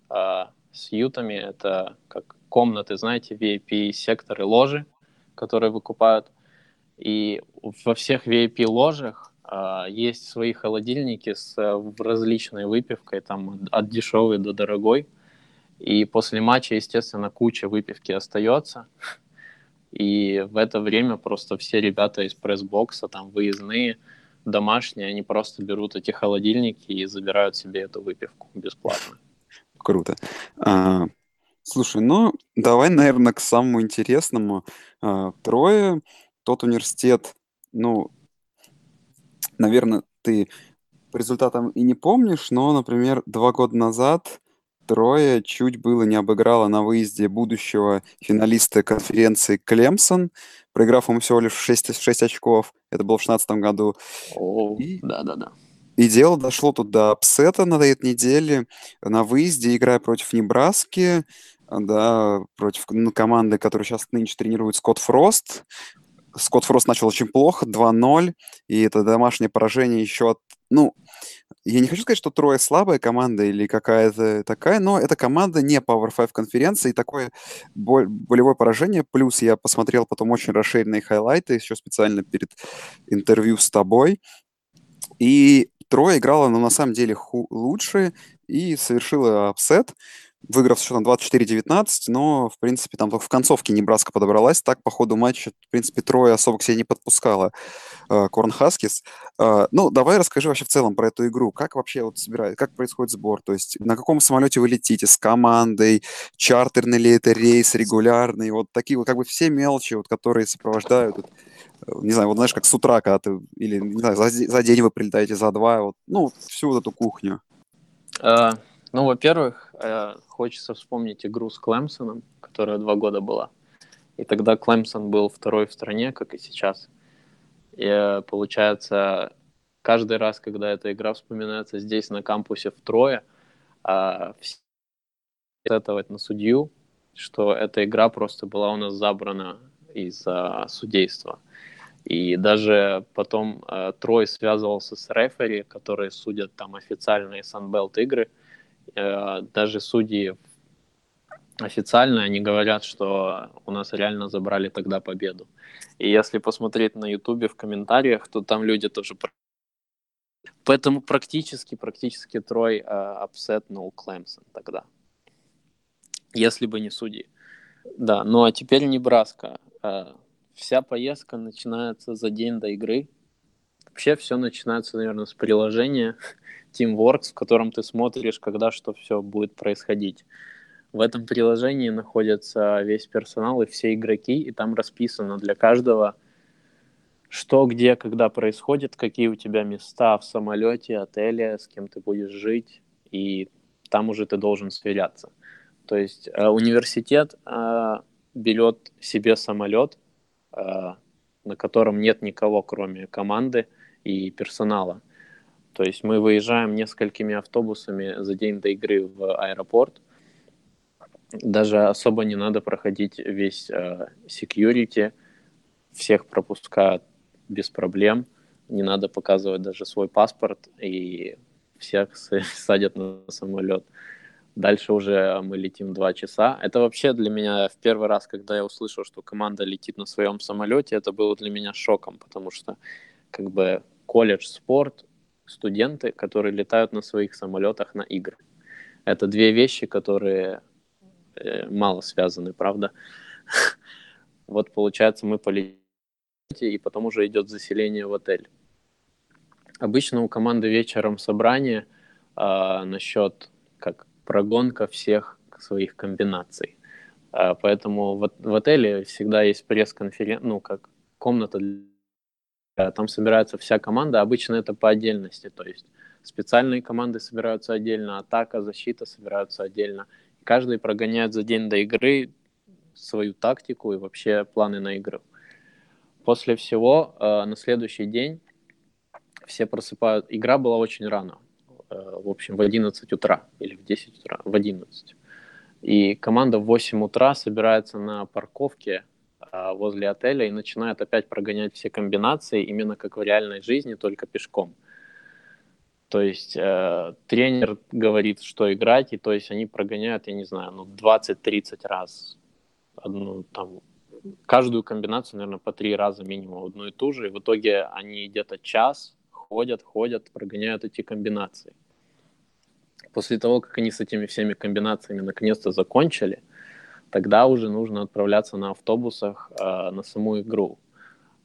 а, сьютами. Это как комнаты, знаете, VIP-секторы ложи, которые выкупают. И во всех VIP-ложах а, есть свои холодильники с различной выпивкой, там от дешевой до дорогой. И после матча, естественно, куча выпивки остается. И в это время просто все ребята из пресс-бокса, там выездные, домашние, они просто берут эти холодильники и забирают себе эту выпивку бесплатно. Круто. А, слушай, ну давай, наверное, к самому интересному. А, трое тот университет, ну, наверное, ты по результатам и не помнишь, но, например, два года назад Трое чуть было не обыграла на выезде будущего финалиста конференции Клемсон, проиграв ему всего лишь 6, 6 очков. Это было в 2016 году. О, да-да-да. И дело дошло тут до апсета на этой неделе. На выезде, играя против Небраски, да, против команды, которую сейчас нынче тренирует Скотт Фрост. Скотт Фрост начал очень плохо, 2-0, и это домашнее поражение еще от... Ну, я не хочу сказать, что Troy слабая команда или какая-то такая, но это команда не Power 5 конференции, такое болевое поражение. Плюс я посмотрел потом очень расширенные хайлайты, еще специально перед интервью с тобой. И Troy играла, но на самом деле ху- лучше и совершила апсет. Выиграв счетом 24-19, но, в принципе, там только в концовке Небраска подобралась. Так, по ходу матча, в принципе, Troy особо к себе не подпускала э, Cornhuskers. Э, ну, давай расскажи вообще в целом про эту игру. Как вообще вот собирает, как происходит сбор? То есть на каком самолете вы летите? С командой? Чартерный ли это рейс? Регулярный? Вот такие вот как бы все мелочи, вот, которые сопровождают э, не знаю, вот знаешь, как с утра, когда ты, или, не знаю, за, за день вы прилетаете, за два, вот, ну, всю вот эту кухню. Uh, ну, во-первых, э, хочется вспомнить игру с Клемсоном, которая два года была. И тогда Клемсон был второй в стране, как и сейчас. И э, получается, каждый раз, когда эта игра вспоминается здесь, на кампусе втрое, э, все на судью, что эта игра просто была у нас забрана из-за судейства. И даже потом э, Трой связывался с рефери, которые судят там официальные Sunbelt игры, даже судьи официально они говорят, что у нас реально забрали тогда победу. И если посмотреть на Ютубе в комментариях, то там люди тоже... Поэтому практически, практически Трой э, апсетнул Клемсон тогда. Если бы не судьи. Да, ну а теперь Небраска. Э, вся поездка начинается за день до игры. Вообще все начинается, наверное, с приложения Teamworks, в котором ты смотришь, когда что все будет происходить. В этом приложении находится весь персонал и все игроки, и там расписано для каждого, что, где, когда происходит, какие у тебя места в самолете, отеле, с кем ты будешь жить, и там уже ты должен сверяться. То есть э, университет э, берет себе самолет, э, на котором нет никого, кроме команды и персонала. То есть мы выезжаем несколькими автобусами за день до игры в аэропорт. Даже особо не надо проходить весь э, security. Всех пропускают без проблем. Не надо показывать даже свой паспорт. И всех садят на самолет. Дальше уже мы летим два часа. Это вообще для меня в первый раз, когда я услышал, что команда летит на своем самолете, это было для меня шоком, потому что как бы колледж спорт студенты, которые летают на своих самолетах на игры. Это две вещи, которые э, мало связаны, правда? Вот получается, мы полетели, и потом уже идет заселение в отель. Обычно у команды вечером собрание э, насчет как прогонка всех своих комбинаций. Э, поэтому в, в отеле всегда есть пресс-конференция, ну, как комната для там собирается вся команда, обычно это по отдельности, то есть специальные команды собираются отдельно, атака, защита собираются отдельно. Каждый прогоняет за день до игры свою тактику и вообще планы на игру. После всего э, на следующий день все просыпают. Игра была очень рано, э, в общем, в 11 утра или в 10 утра, в 11. И команда в 8 утра собирается на парковке возле отеля и начинают опять прогонять все комбинации, именно как в реальной жизни, только пешком. То есть э, тренер говорит, что играть, и то есть они прогоняют, я не знаю, ну 20-30 раз одну там каждую комбинацию, наверное, по три раза минимум одну и ту же, и в итоге они где-то час ходят, ходят, прогоняют эти комбинации. После того, как они с этими всеми комбинациями наконец-то закончили, тогда уже нужно отправляться на автобусах э, на саму игру.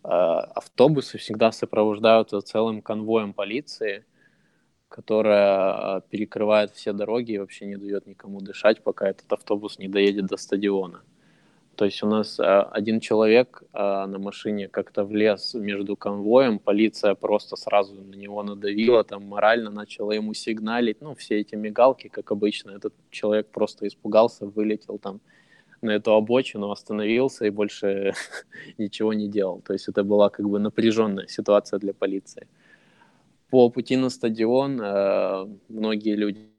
Э, автобусы всегда сопровождаются целым конвоем полиции, которая э, перекрывает все дороги и вообще не дает никому дышать, пока этот автобус не доедет до стадиона. То есть у нас э, один человек э, на машине как-то влез между конвоем, полиция просто сразу на него надавила, там морально начала ему сигналить, ну, все эти мигалки, как обычно, этот человек просто испугался, вылетел там на эту обочину, остановился и больше ничего не делал. То есть это была как бы напряженная ситуация для полиции. По пути на стадион э, многие люди,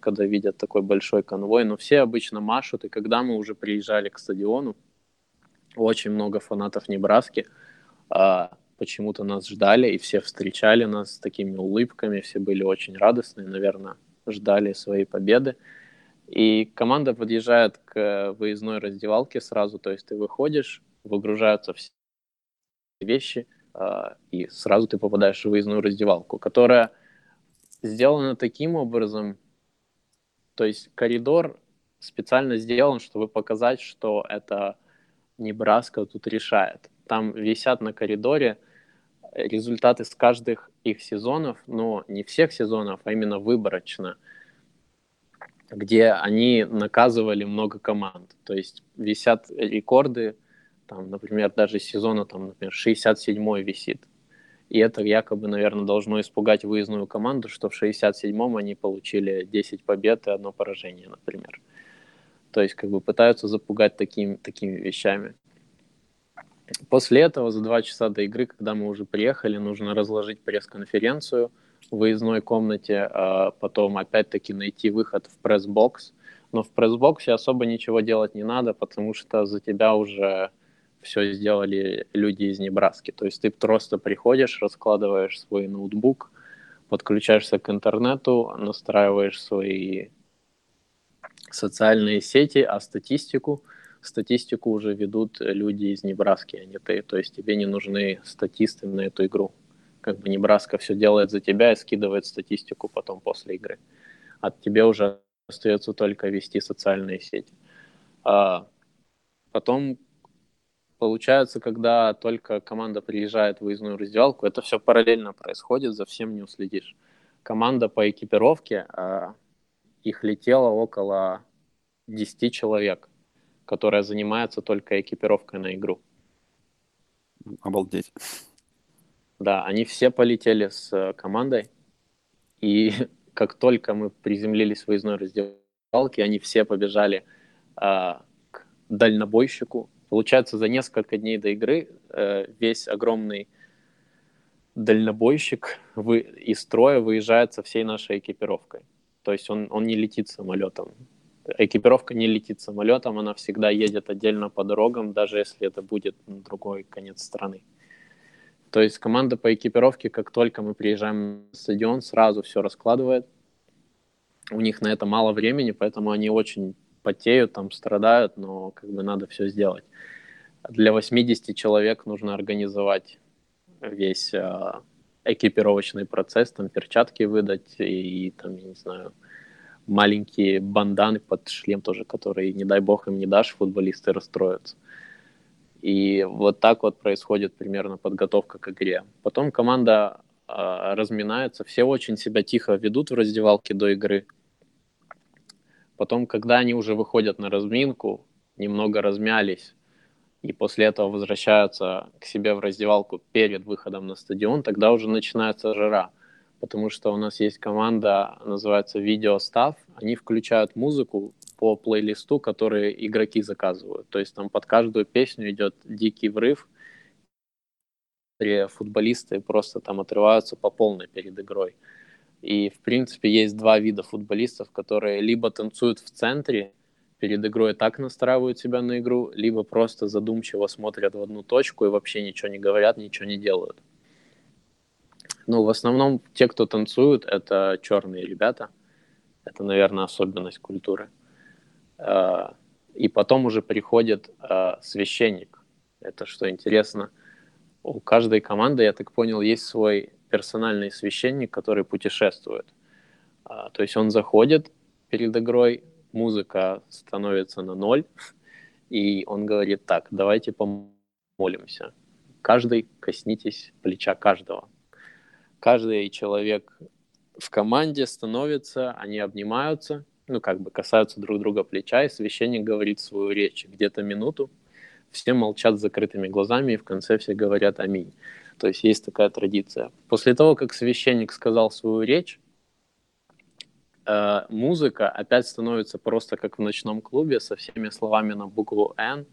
когда видят такой большой конвой, но все обычно машут, и когда мы уже приезжали к стадиону, очень много фанатов Небраски э, почему-то нас ждали, и все встречали нас с такими улыбками, все были очень радостные, наверное, ждали своей победы. И команда подъезжает к выездной раздевалке сразу, то есть ты выходишь, выгружаются все вещи, э, и сразу ты попадаешь в выездную раздевалку, которая сделана таким образом, То есть коридор специально сделан, чтобы показать, что это Небраска тут решает. Там висят на коридоре результаты с каждых их сезонов, но не всех сезонов, а именно выборочно, где они наказывали много команд. То есть висят рекорды, там, например, даже сезона, там, например, 67-й висит. И это якобы, наверное, должно испугать выездную команду, что в 67-м они получили 10 побед и одно поражение, например. То есть как бы пытаются запугать таким, такими вещами. После этого, за два часа до игры, когда мы уже приехали, нужно разложить пресс-конференцию выездной комнате, а потом опять-таки найти выход в пресс-бокс. Но в пресс-боксе особо ничего делать не надо, потому что за тебя уже все сделали люди из Небраски. То есть ты просто приходишь, раскладываешь свой ноутбук, подключаешься к интернету, настраиваешь свои социальные сети, а статистику – статистику уже ведут люди из Небраски, а не ты. То есть тебе не нужны статисты на эту игру. Как бы Небраска все делает за тебя и скидывает статистику потом после игры. А тебе уже остается только вести социальные сети. А потом получается, когда только команда приезжает в выездную раздевалку, это все параллельно происходит, за всем не уследишь. Команда по экипировке, а, их летело около 10 человек которая занимается только экипировкой на игру. Обалдеть. Да, они все полетели с э, командой, и как только мы приземлились в выездной раздевалке, они все побежали а, к дальнобойщику. Получается, за несколько дней до игры а, весь огромный дальнобойщик вы, из строя выезжает со всей нашей экипировкой. То есть он, он не летит самолетом экипировка не летит самолетом, она всегда едет отдельно по дорогам, даже если это будет на другой конец страны. То есть команда по экипировке, как только мы приезжаем на стадион, сразу все раскладывает. У них на это мало времени, поэтому они очень потеют, там страдают, но как бы надо все сделать. Для 80 человек нужно организовать весь э, экипировочный процесс, там перчатки выдать и, и там, я не знаю, маленькие банданы под шлем тоже, которые, не дай бог, им не дашь, футболисты расстроятся. И вот так вот происходит примерно подготовка к игре. Потом команда э, разминается, все очень себя тихо ведут в раздевалке до игры. Потом, когда они уже выходят на разминку, немного размялись, и после этого возвращаются к себе в раздевалку перед выходом на стадион, тогда уже начинается жара – потому что у нас есть команда, называется Видеостав. Они включают музыку по плейлисту, который игроки заказывают. То есть там под каждую песню идет дикий врыв, футболисты просто там отрываются по полной перед игрой. И, в принципе, есть два вида футболистов, которые либо танцуют в центре, перед игрой так настраивают себя на игру, либо просто задумчиво смотрят в одну точку и вообще ничего не говорят, ничего не делают. Ну, в основном те, кто танцуют, это черные ребята. Это, наверное, особенность культуры. А, и потом уже приходит а, священник. Это что интересно. У каждой команды, я так понял, есть свой персональный священник, который путешествует. А, то есть он заходит перед игрой, музыка становится на ноль, и он говорит так, давайте помолимся. Каждый коснитесь плеча каждого каждый человек в команде становится, они обнимаются, ну, как бы касаются друг друга плеча, и священник говорит свою речь где-то минуту, все молчат с закрытыми глазами, и в конце все говорят «Аминь». То есть есть такая традиция. После того, как священник сказал свою речь, э, музыка опять становится просто как в ночном клубе, со всеми словами на букву «Н»,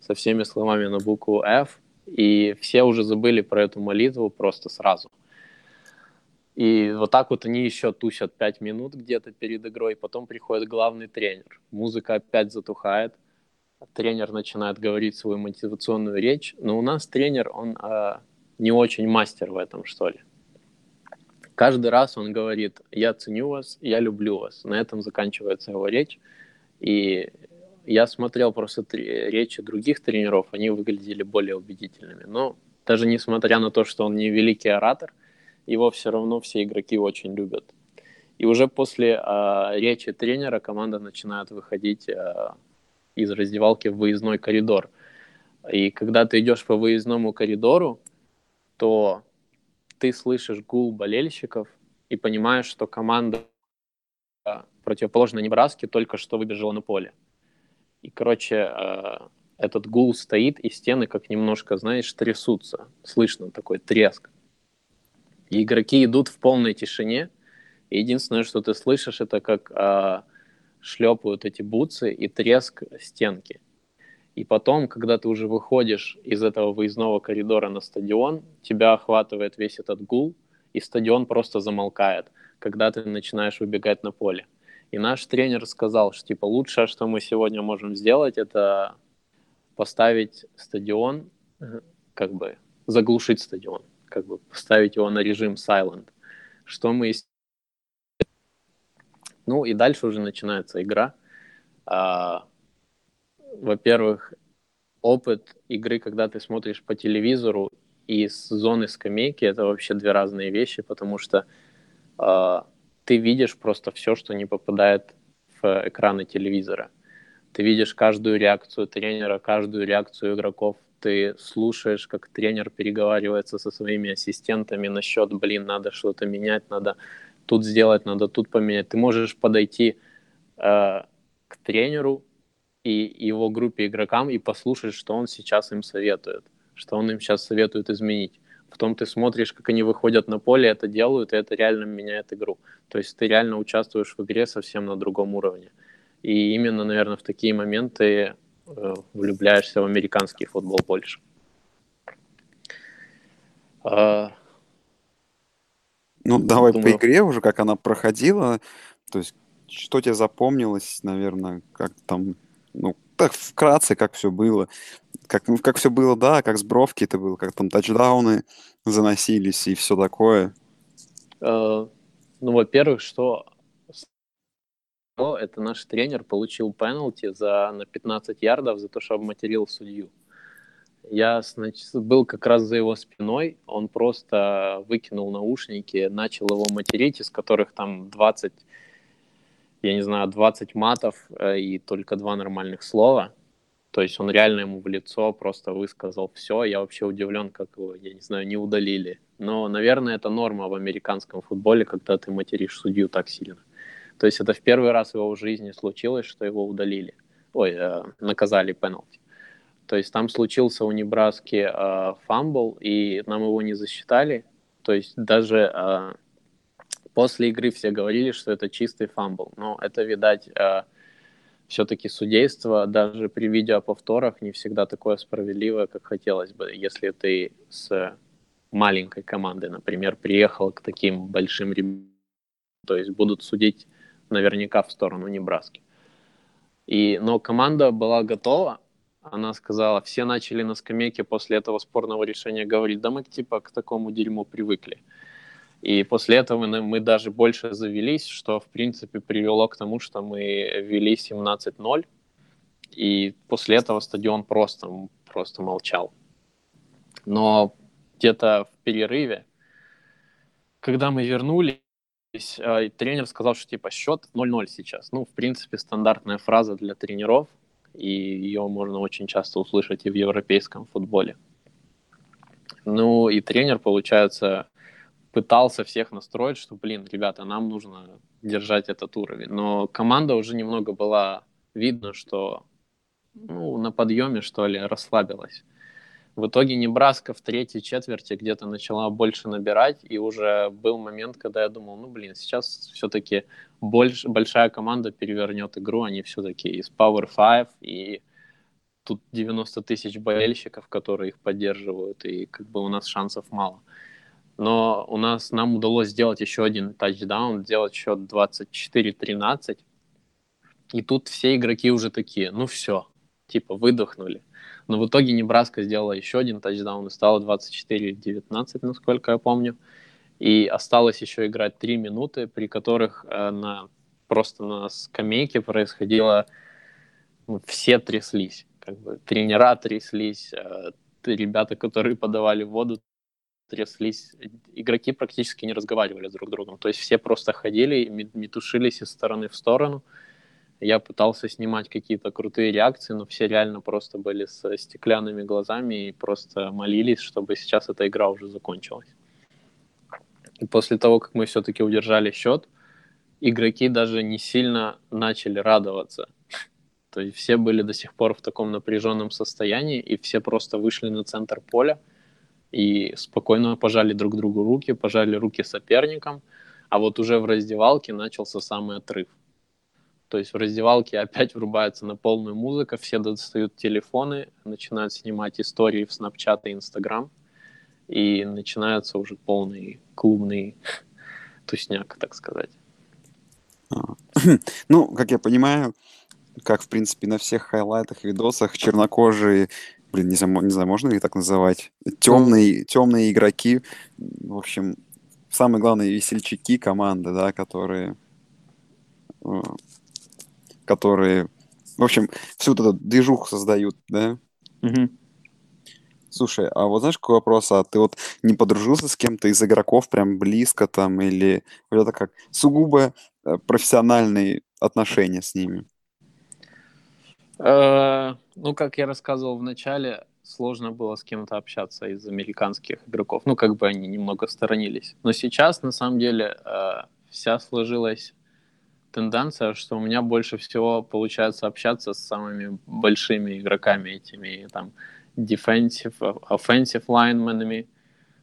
со всеми словами на букву «Ф», и все уже забыли про эту молитву просто сразу – и вот так вот они еще тусят 5 минут где-то перед игрой, потом приходит главный тренер. Музыка опять затухает, тренер начинает говорить свою мотивационную речь, но у нас тренер, он э, не очень мастер в этом, что ли. Каждый раз он говорит, я ценю вас, я люблю вас. На этом заканчивается его речь. И я смотрел просто речи других тренеров, они выглядели более убедительными. Но даже несмотря на то, что он не великий оратор – его все равно все игроки очень любят. И уже после э, речи тренера команда начинает выходить э, из раздевалки в выездной коридор. И когда ты идешь по выездному коридору, то ты слышишь гул болельщиков и понимаешь, что команда противоположной Небраске только что выбежала на поле. И, короче, э, этот гул стоит, и стены как немножко, знаешь, трясутся. Слышно такой треск. И игроки идут в полной тишине. И единственное, что ты слышишь, это как э, шлепают эти бутсы и треск стенки. И потом, когда ты уже выходишь из этого выездного коридора на стадион, тебя охватывает весь этот гул, и стадион просто замолкает, когда ты начинаешь выбегать на поле. И наш тренер сказал, что типа лучшее, что мы сегодня можем сделать, это поставить стадион, как бы заглушить стадион, как бы поставить его на режим silent. Что мы ну и дальше уже начинается игра. А, во-первых, опыт игры, когда ты смотришь по телевизору и с зоны скамейки, это вообще две разные вещи, потому что а, ты видишь просто все, что не попадает в экраны телевизора. Ты видишь каждую реакцию тренера, каждую реакцию игроков. Ты слушаешь, как тренер переговаривается со своими ассистентами насчет, блин, надо что-то менять, надо тут сделать, надо тут поменять. Ты можешь подойти э, к тренеру и его группе игрокам и послушать, что он сейчас им советует, что он им сейчас советует изменить. Потом ты смотришь, как они выходят на поле, это делают, и это реально меняет игру. То есть ты реально участвуешь в игре совсем на другом уровне. И именно, наверное, в такие моменты влюбляешься в американский футбол больше. А... Ну, давай Думаю... по игре уже, как она проходила. То есть, что тебе запомнилось, наверное, как там, ну, так вкратце, как все было как, ну, как все было, да, как с бровки это было, как там тачдауны заносились и все такое. Uh, ну, во-первых, что это наш тренер получил пенальти за, на 15 ярдов за то, что обматерил судью. Я значит, был как раз за его спиной, он просто выкинул наушники, начал его материть, из которых там 20, я не знаю, 20 матов э, и только два нормальных слова. То есть он реально ему в лицо просто высказал все. Я вообще удивлен, как его, я не знаю, не удалили. Но, наверное, это норма в американском футболе, когда ты материшь судью так сильно. То есть это в первый раз в его жизни случилось, что его удалили. Ой, э, наказали пенальти. То есть там случился у Небраски э, фамбл, и нам его не засчитали. То есть даже э, после игры все говорили, что это чистый фамбл. Но это, видать, э, все-таки судейство даже при видеоповторах не всегда такое справедливое, как хотелось бы. Если ты с маленькой командой, например, приехал к таким большим ребятам, то есть будут судить наверняка в сторону Небраски. И, но команда была готова, она сказала, все начали на скамейке после этого спорного решения говорить, да мы типа к такому дерьму привыкли. И после этого мы, даже больше завелись, что, в принципе, привело к тому, что мы вели 17-0. И после этого стадион просто, просто молчал. Но где-то в перерыве, когда мы вернулись, а, тренер сказал, что типа счет 0-0 сейчас. Ну, в принципе, стандартная фраза для тренеров, и ее можно очень часто услышать и в европейском футболе. Ну, и тренер, получается, пытался всех настроить, что, блин, ребята, нам нужно держать этот уровень. Но команда уже немного была видно, что ну, на подъеме, что ли, расслабилась. В итоге Небраска в третьей четверти где-то начала больше набирать, и уже был момент, когда я думал, ну, блин, сейчас все-таки больш, большая команда перевернет игру, они все-таки из Power 5, и тут 90 тысяч болельщиков, которые их поддерживают, и как бы у нас шансов мало но у нас нам удалось сделать еще один тачдаун, сделать счет 24-13. И тут все игроки уже такие, ну все, типа выдохнули. Но в итоге Небраска сделала еще один тачдаун и стало 24-19, насколько я помню. И осталось еще играть 3 минуты, при которых э, на, просто на скамейке происходило... Ну, все тряслись. Как бы, тренера тряслись, э, ребята, которые подавали воду, тряслись. Игроки практически не разговаривали друг с другом. То есть все просто ходили, метушились из стороны в сторону. Я пытался снимать какие-то крутые реакции, но все реально просто были с стеклянными глазами и просто молились, чтобы сейчас эта игра уже закончилась. И после того, как мы все-таки удержали счет, игроки даже не сильно начали радоваться. То есть все были до сих пор в таком напряженном состоянии, и все просто вышли на центр поля и спокойно пожали друг другу руки, пожали руки соперникам, а вот уже в раздевалке начался самый отрыв. То есть в раздевалке опять врубается на полную музыка, все достают телефоны, начинают снимать истории в Snapchat и Instagram, и начинается уже полный клубный тусняк, так сказать. А. Ну, как я понимаю, как, в принципе, на всех хайлайтах, видосах, чернокожие, блин, не знаю, не знаю можно ли так называть, темные, темные игроки, в общем, самые главные весельчаки команды, да, которые, э, которые, в общем, всю вот эту движуху создают, да. Угу. Слушай, а вот знаешь, какой вопрос? А ты вот не подружился с кем-то из игроков прям близко там или вот это как сугубо э, профессиональные отношения с ними? Э, ну, как я рассказывал в начале, сложно было с кем-то общаться из американских игроков. Ну, как бы они немного сторонились. Но сейчас, на самом деле, э, вся сложилась тенденция, что у меня больше всего получается общаться с самыми большими игроками, этими там defensive, offensive linemenами,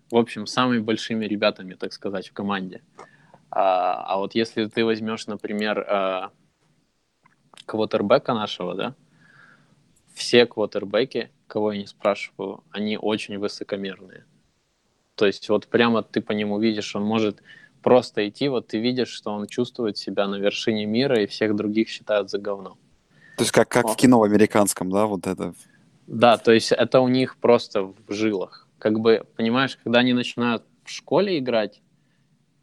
в общем, самыми большими ребятами, так сказать, в команде. А, а вот если ты возьмешь, например, э, квотербека нашего, да, все квотербеки, кого я не спрашиваю, они очень высокомерные. То есть вот прямо ты по нему видишь, он может просто идти, вот ты видишь, что он чувствует себя на вершине мира и всех других считают за говно. То есть как, как в кино американском, да, вот это? Да, то есть это у них просто в жилах. Как бы, понимаешь, когда они начинают в школе играть,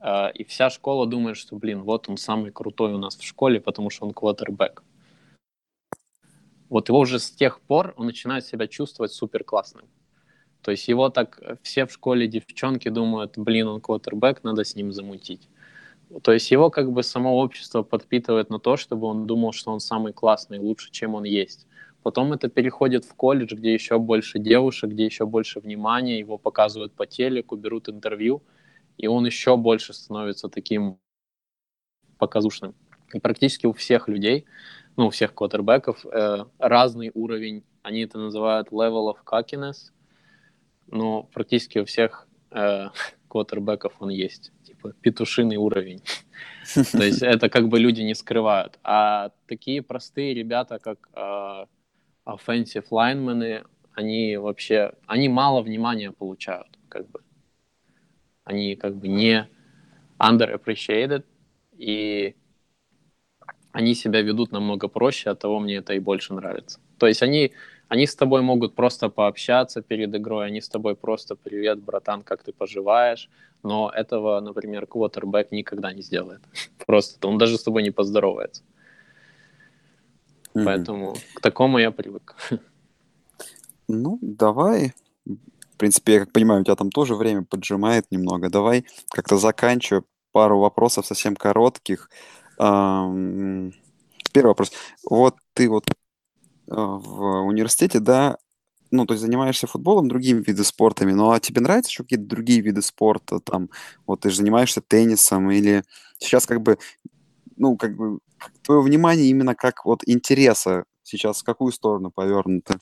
э, и вся школа думает, что, блин, вот он самый крутой у нас в школе, потому что он квотербек вот его уже с тех пор он начинает себя чувствовать супер классным. То есть его так все в школе девчонки думают, блин, он квотербек, надо с ним замутить. То есть его как бы само общество подпитывает на то, чтобы он думал, что он самый классный, лучше, чем он есть. Потом это переходит в колледж, где еще больше девушек, где еще больше внимания, его показывают по телеку, берут интервью, и он еще больше становится таким показушным. И практически у всех людей ну, у всех квотербеков э, разный уровень, они это называют level of cockiness, но практически у всех э, квотербеков он есть, типа петушиный уровень. То есть это как бы люди не скрывают. А такие простые ребята, как э, offensive linemen, они вообще, они мало внимания получают, как бы. Они как бы не underappreciated, и они себя ведут намного проще, от того мне это и больше нравится. То есть они, они с тобой могут просто пообщаться перед игрой, они с тобой просто «Привет, братан, как ты поживаешь?» Но этого, например, квотербек никогда не сделает. Просто он даже с тобой не поздоровается. Mm-hmm. Поэтому к такому я привык. Ну, давай. В принципе, я как понимаю, у тебя там тоже время поджимает немного. Давай как-то заканчиваю пару вопросов совсем коротких. Первый вопрос. Вот ты вот в университете, да, ну, то есть занимаешься футболом, другими видами спортами, но а тебе нравятся еще какие-то другие виды спорта, там, вот ты же занимаешься теннисом, или сейчас как бы, ну, как бы, твое внимание именно как вот интереса сейчас в какую сторону повернуто?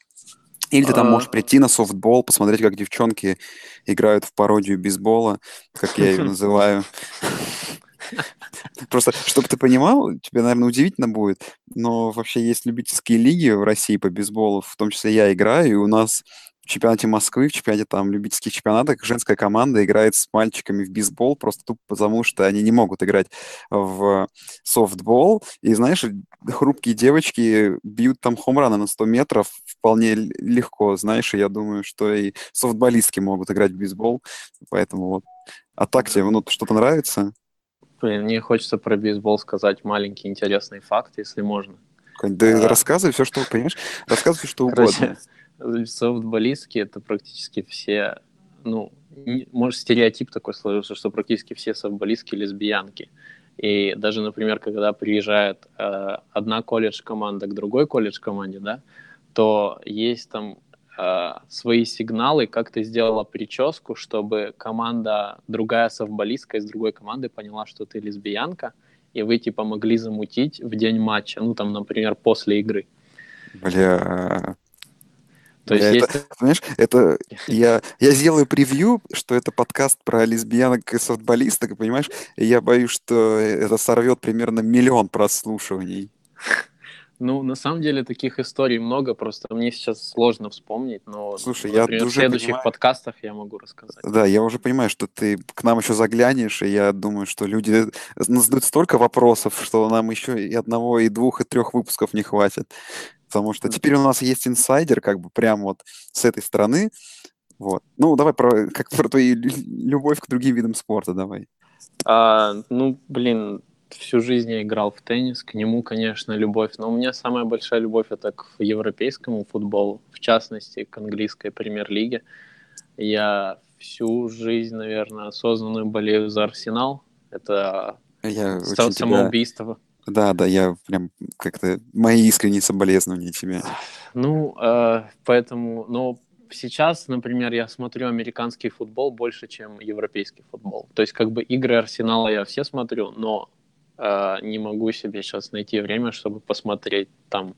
Или ты там можешь а. прийти на софтбол, посмотреть, как девчонки играют в пародию бейсбола, как я ее называю. Просто, чтобы ты понимал, тебе, наверное, удивительно будет, но вообще есть любительские лиги в России по бейсболу, в том числе я играю, и у нас в чемпионате Москвы, в чемпионате там любительских чемпионатах женская команда играет с мальчиками в бейсбол просто тупо потому, что они не могут играть в софтбол. И знаешь, хрупкие девочки бьют там хомраны на 100 метров вполне легко, знаешь, и я думаю, что и софтболистки могут играть в бейсбол, поэтому вот. А так тебе ну, что-то нравится? Блин, мне хочется про бейсбол сказать маленький интересный факт, если можно. Да а... рассказывай все, что понимаешь. Рассказывай, что Короче, угодно. Софтболистки — это практически все, ну, может, стереотип такой сложился, что практически все софтболистки лесбиянки. И даже, например, когда приезжает э, одна колледж-команда к другой колледж-команде, да, то есть там э, свои сигналы, как ты сделала прическу, чтобы команда, другая совболистка из другой команды поняла, что ты лесбиянка, и вы, типа, могли замутить в день матча, ну, там, например, после игры. Бля, то есть, есть... Это, знаешь, это я, я сделаю превью, что это подкаст про лесбиянок и софтболисток, и понимаешь, и я боюсь, что это сорвет примерно миллион прослушиваний. Ну, на самом деле таких историй много, просто мне сейчас сложно вспомнить, но Слушай, например, я в следующих понимаю... подкастах я могу рассказать. Да, я уже понимаю, что ты к нам еще заглянешь, и я думаю, что люди задают столько вопросов, что нам еще и одного, и двух, и трех выпусков не хватит. Потому что теперь у нас есть инсайдер, как бы прямо вот с этой стороны. Вот. Ну, давай про, как про твою любовь к другим видам спорта, давай. А, ну, блин, всю жизнь я играл в теннис, к нему, конечно, любовь. Но у меня самая большая любовь это к европейскому футболу, в частности, к английской премьер-лиге. Я всю жизнь, наверное, осознанную болею за Арсенал. Это я самоубийство. Тебя да, да, я прям как-то мои искренние соболезнования тебе. Ну, э, поэтому, но сейчас, например, я смотрю американский футбол больше, чем европейский футбол. То есть, как бы игры Арсенала я все смотрю, но э, не могу себе сейчас найти время, чтобы посмотреть там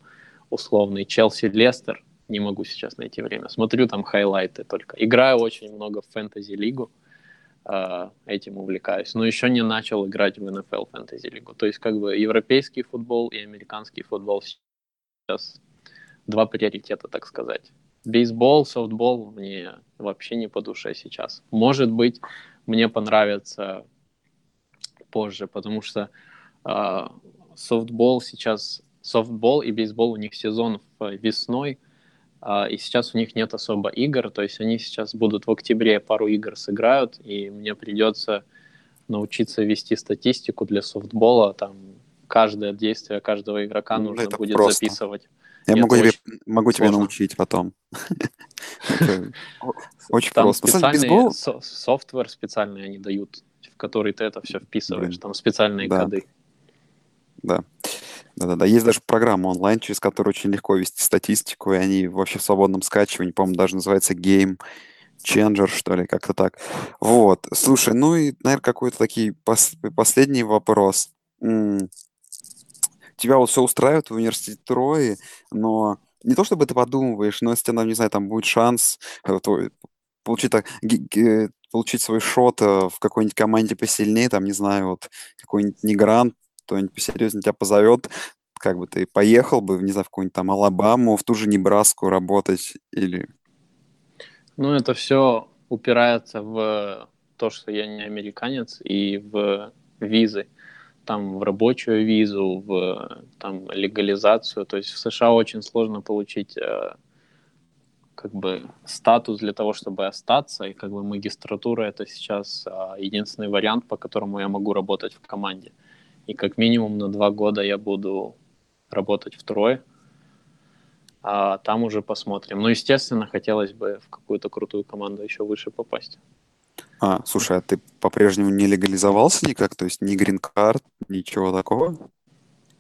условный Челси Лестер. Не могу сейчас найти время. Смотрю там хайлайты только. Играю очень много в фэнтези-лигу. А, этим увлекаюсь, но еще не начал играть в NFL League. То есть как бы европейский футбол и американский футбол сейчас два приоритета, так сказать. Бейсбол, софтбол мне вообще не по душе сейчас. Может быть, мне понравится позже, потому что э, софтбол сейчас, софтбол и бейсбол у них сезон весной, а, и сейчас у них нет особо игр, то есть они сейчас будут в октябре пару игр сыграют, и мне придется научиться вести статистику для софтбола, там каждое действие каждого игрока ну, нужно это будет просто. записывать. Я могу, тебе, могу тебе научить потом. Очень просто. Специальный софтвер специальный они дают, в который ты это все вписываешь, там специальные коды. Да. Да-да-да, есть даже программа онлайн, через которую очень легко вести статистику, и они вообще в свободном скачивании, по-моему, даже называется Game Changer, что ли, как-то так. Вот, слушай, ну и, наверное, какой-то такой пос- последний вопрос. М- Тебя вот все устраивает в университете Трои, но не то чтобы ты подумываешь, но если не знаю, там будет шанс э, твой, получить, так, получить свой шот э, в какой-нибудь команде посильнее, там, не знаю, вот какой-нибудь не грант, кто-нибудь посерьезнее тебя позовет, как бы ты поехал бы, не знаю, в какую-нибудь там Алабаму, в ту же Небраску работать или... Ну, это все упирается в то, что я не американец, и в визы. Там в рабочую визу, в там, легализацию. То есть в США очень сложно получить э, как бы статус для того, чтобы остаться, и как бы магистратура это сейчас э, единственный вариант, по которому я могу работать в команде. Э, и как минимум на два года я буду работать в Трое, а там уже посмотрим. Ну, естественно, хотелось бы в какую-то крутую команду еще выше попасть. А, слушай, а ты по-прежнему не легализовался никак? То есть ни грин-карт, ничего такого?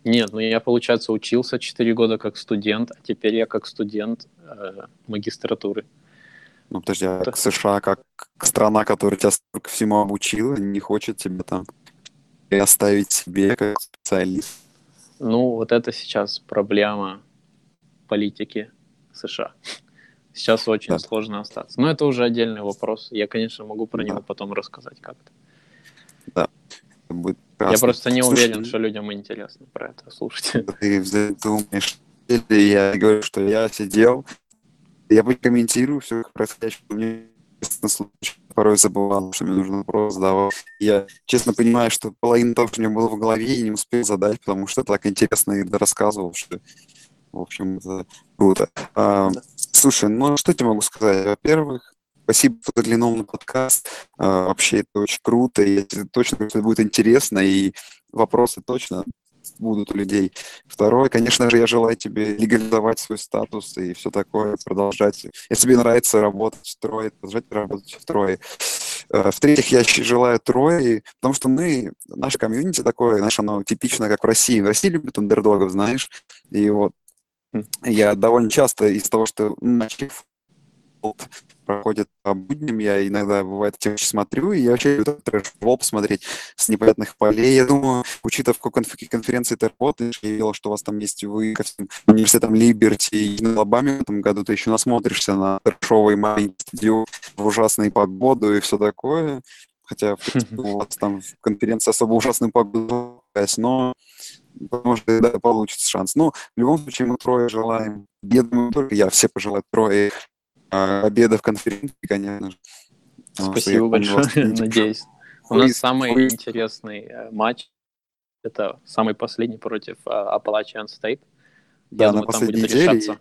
Нет, ну я, получается, учился 4 года как студент, а теперь я как студент э, магистратуры. Ну, подожди, а да. США как страна, которая тебя ко всему обучила, не хочет тебя там и оставить себе как специалист? Ну, вот это сейчас проблема политики США. Сейчас очень да. сложно остаться. Но это уже отдельный вопрос. Я, конечно, могу про да. него потом рассказать как-то. Да. Будет Я просто не Слушай, уверен, что людям интересно про это слушать. Ты думаешь, или я говорю, что я сидел, я комментирую все происходящее у меня порой забывал, что мне нужно вопрос задавал. Я честно понимаю, что половина того, что у меня было в голове, я не успел задать, потому что так интересно и рассказывал, что, в общем, это круто. А, слушай, ну что тебе могу сказать? Во-первых, спасибо, что заглянул на подкаст. А, вообще это очень круто, и точно, это будет интересно, и вопросы точно будут у людей. Второе, конечно же, я желаю тебе легализовать свой статус и все такое, продолжать. Если тебе нравится работать в трое, продолжать работать в трое. Э, в-третьих, я желаю трое, потому что мы, наше комьюнити такое, знаешь, оно типично, как в России. В России любят андердогов, знаешь, и вот хм. я довольно часто из того, что матчи проходит по будням, я иногда, бывает, очень смотрю, и я вообще люблю трэш-футбол посмотреть с непонятных полей. Я думаю, учитывая, в какой конференции ты работаешь, я видел, что у вас там есть вы ко всем университетам Либерти и Алабаме в этом году, ты еще насмотришься на трэшовый маленький стадион в ужасную погоду и все такое. Хотя у вас там в конференции особо ужасную погоду, но может, да, получится шанс. Но в любом случае мы трое желаем. Я думаю, только я все пожелаю трое а, обеда в конференции, конечно же. Спасибо большое, надеюсь. У нас самый интересный э, матч. Это самый последний против Appalachian State. Я думаю, там будет решаться.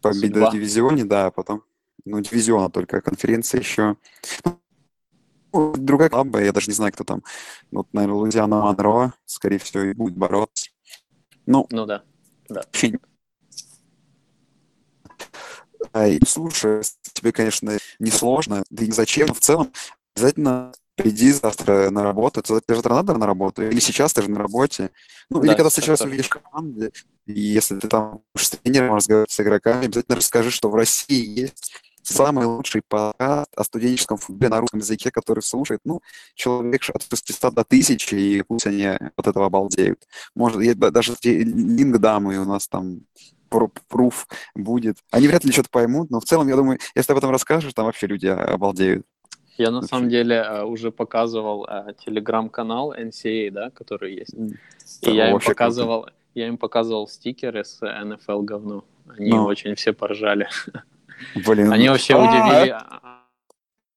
Победа в дивизионе, да, а потом. Ну, дивизиона только, конференция еще. Ну, другая клаба, я даже не знаю, кто там. Вот, наверное, Луизиана Монро, скорее всего, и будет бороться. Ну, ну да. да. И, слушай, тебе, конечно, несложно, да и зачем, но в целом обязательно приди завтра на работу. Тебе завтра надо на работу? Или сейчас ты же на работе? Ну, да, или когда сейчас увидишь команды, и если ты там с тренером разговариваешь с игроками, обязательно расскажи, что в России есть самый лучший подкаст о студенческом футболе на русском языке, который слушает, ну, человек от 600 до 1000, и пусть они от этого обалдеют. Может, я, даже лингдамы у нас там пруф будет. Они вряд ли что-то поймут, но в целом, я думаю, если ты об этом расскажешь, там вообще люди обалдеют. Я на самом деле э, уже показывал э, телеграм-канал NCA, да, который есть. И я им показывал, я им показывал стикеры с NFL говно. Они но. очень все поржали. Блин. Они вообще а, удивили. А,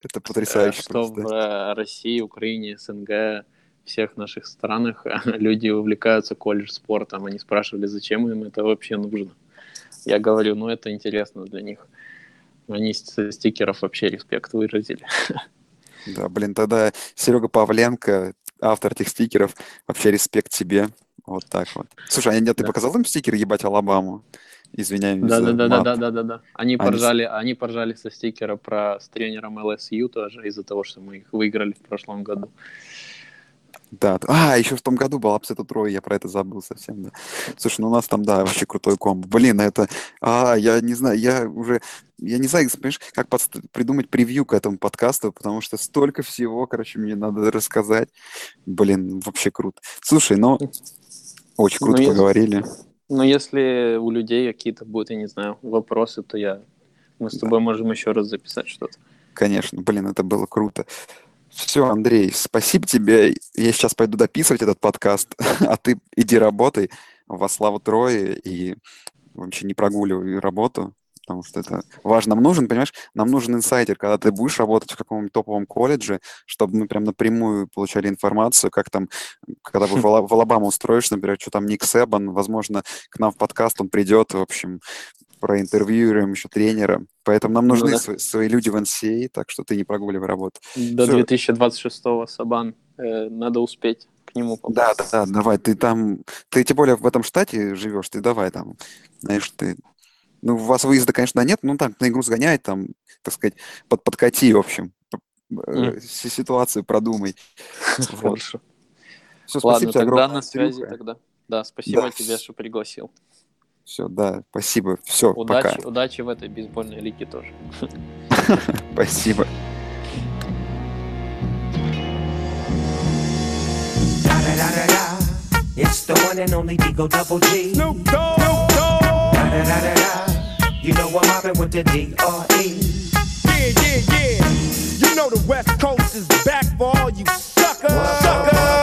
это потрясающе. Что в э, России, Украине, СНГ, всех наших странах люди увлекаются колледж спортом. Они спрашивали, зачем им это вообще нужно. Я говорю, ну это интересно для них. Они с стикеров вообще респект выразили. Да, блин, тогда Серега Павленко, автор этих стикеров, вообще респект тебе. Вот так вот. Слушай, а нет, ты да. показал им стикер ебать Алабаму? Извиняюсь. Да, да, да, да, да, да, да, да. Они, они поржали, они поржали со стикера про с тренером ЛСЮ тоже из-за того, что мы их выиграли в прошлом году. Да, а, еще в том году был Upset трое, я про это забыл совсем, да. Слушай, ну у нас там, да, вообще крутой комбо. Блин, это, а, я не знаю, я уже, я не знаю, понимаешь, как под, придумать превью к этому подкасту, потому что столько всего, короче, мне надо рассказать. Блин, вообще круто. Слушай, ну, очень круто ну, поговорили. Если, ну, если у людей какие-то будут, я не знаю, вопросы, то я, мы с тобой да. можем еще раз записать что-то. Конечно, блин, это было круто. Все, Андрей, спасибо тебе. Я сейчас пойду дописывать этот подкаст, а ты иди работай во славу Трои и вообще не прогуливай работу, потому что это важно. Нам нужен, понимаешь, нам нужен инсайдер, когда ты будешь работать в каком-нибудь топовом колледже, чтобы мы прям напрямую получали информацию, как там, когда вы в Алабаму устроишь, например, что там Ник Себан, возможно, к нам в подкаст он придет, в общем, проинтервьюируем еще тренера. Поэтому нам нужны ну, да. свои, свои люди в NCA, так что ты не прогуливай работу. До Все. 2026-го Сабан. Э, надо успеть к нему попасть. Да, да, да, давай. Ты там, ты тем более в этом штате живешь, ты давай там, знаешь, ты ну, у вас выезда, конечно, нет, но там на игру сгонять, там, так сказать, под, подкати, в общем, mm. ситуацию продумай. Хорошо. Все, спасибо Ладно, тебе тогда огромное. на связи тогда. Да, спасибо да. тебе, что пригласил. Все, да, спасибо. Все, удачи, пока. Удачи в этой бейсбольной лиге тоже. Спасибо. It's the one and only Digo Double G. Snoop Dogg. Snoop Dogg. Da, da, da, da, da. You know I'm mobbing with the D.R.E. Yeah, yeah, yeah. You know the West Coast is back for all you suckers. Suckers.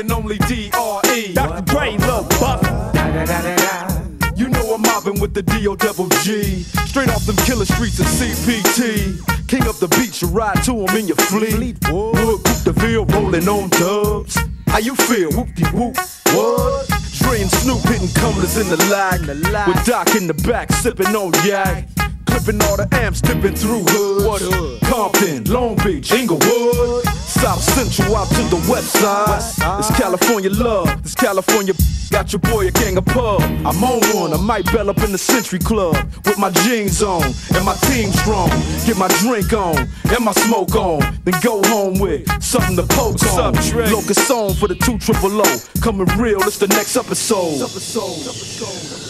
And only D.R.E. Dr. Dre, Lil Buck. You know I'm mobbing with the D.O. double G. Straight off them killer streets of CPT. King up the beach, you ride to him in your fleet. Wood, the Ville, rolling on dubs. How you feel? Whoop de whoop. What? Dre and Snoop hitting cumblers in the lag. With Doc in the back, sipping on yak. Clipping all the amps, dipping through hoods. What hood? Compton, Long Beach, Inglewood. South Central out to the west side. It's California love. This California got your boy a gang of pub. I'm on one. I might bell up in the Century Club with my jeans on and my team strong. Get my drink on and my smoke on. Then go home with something to poke What's on. Up, Trey? Locust on for the two triple O. Coming real. It's the next episode. episode.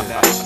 Come back.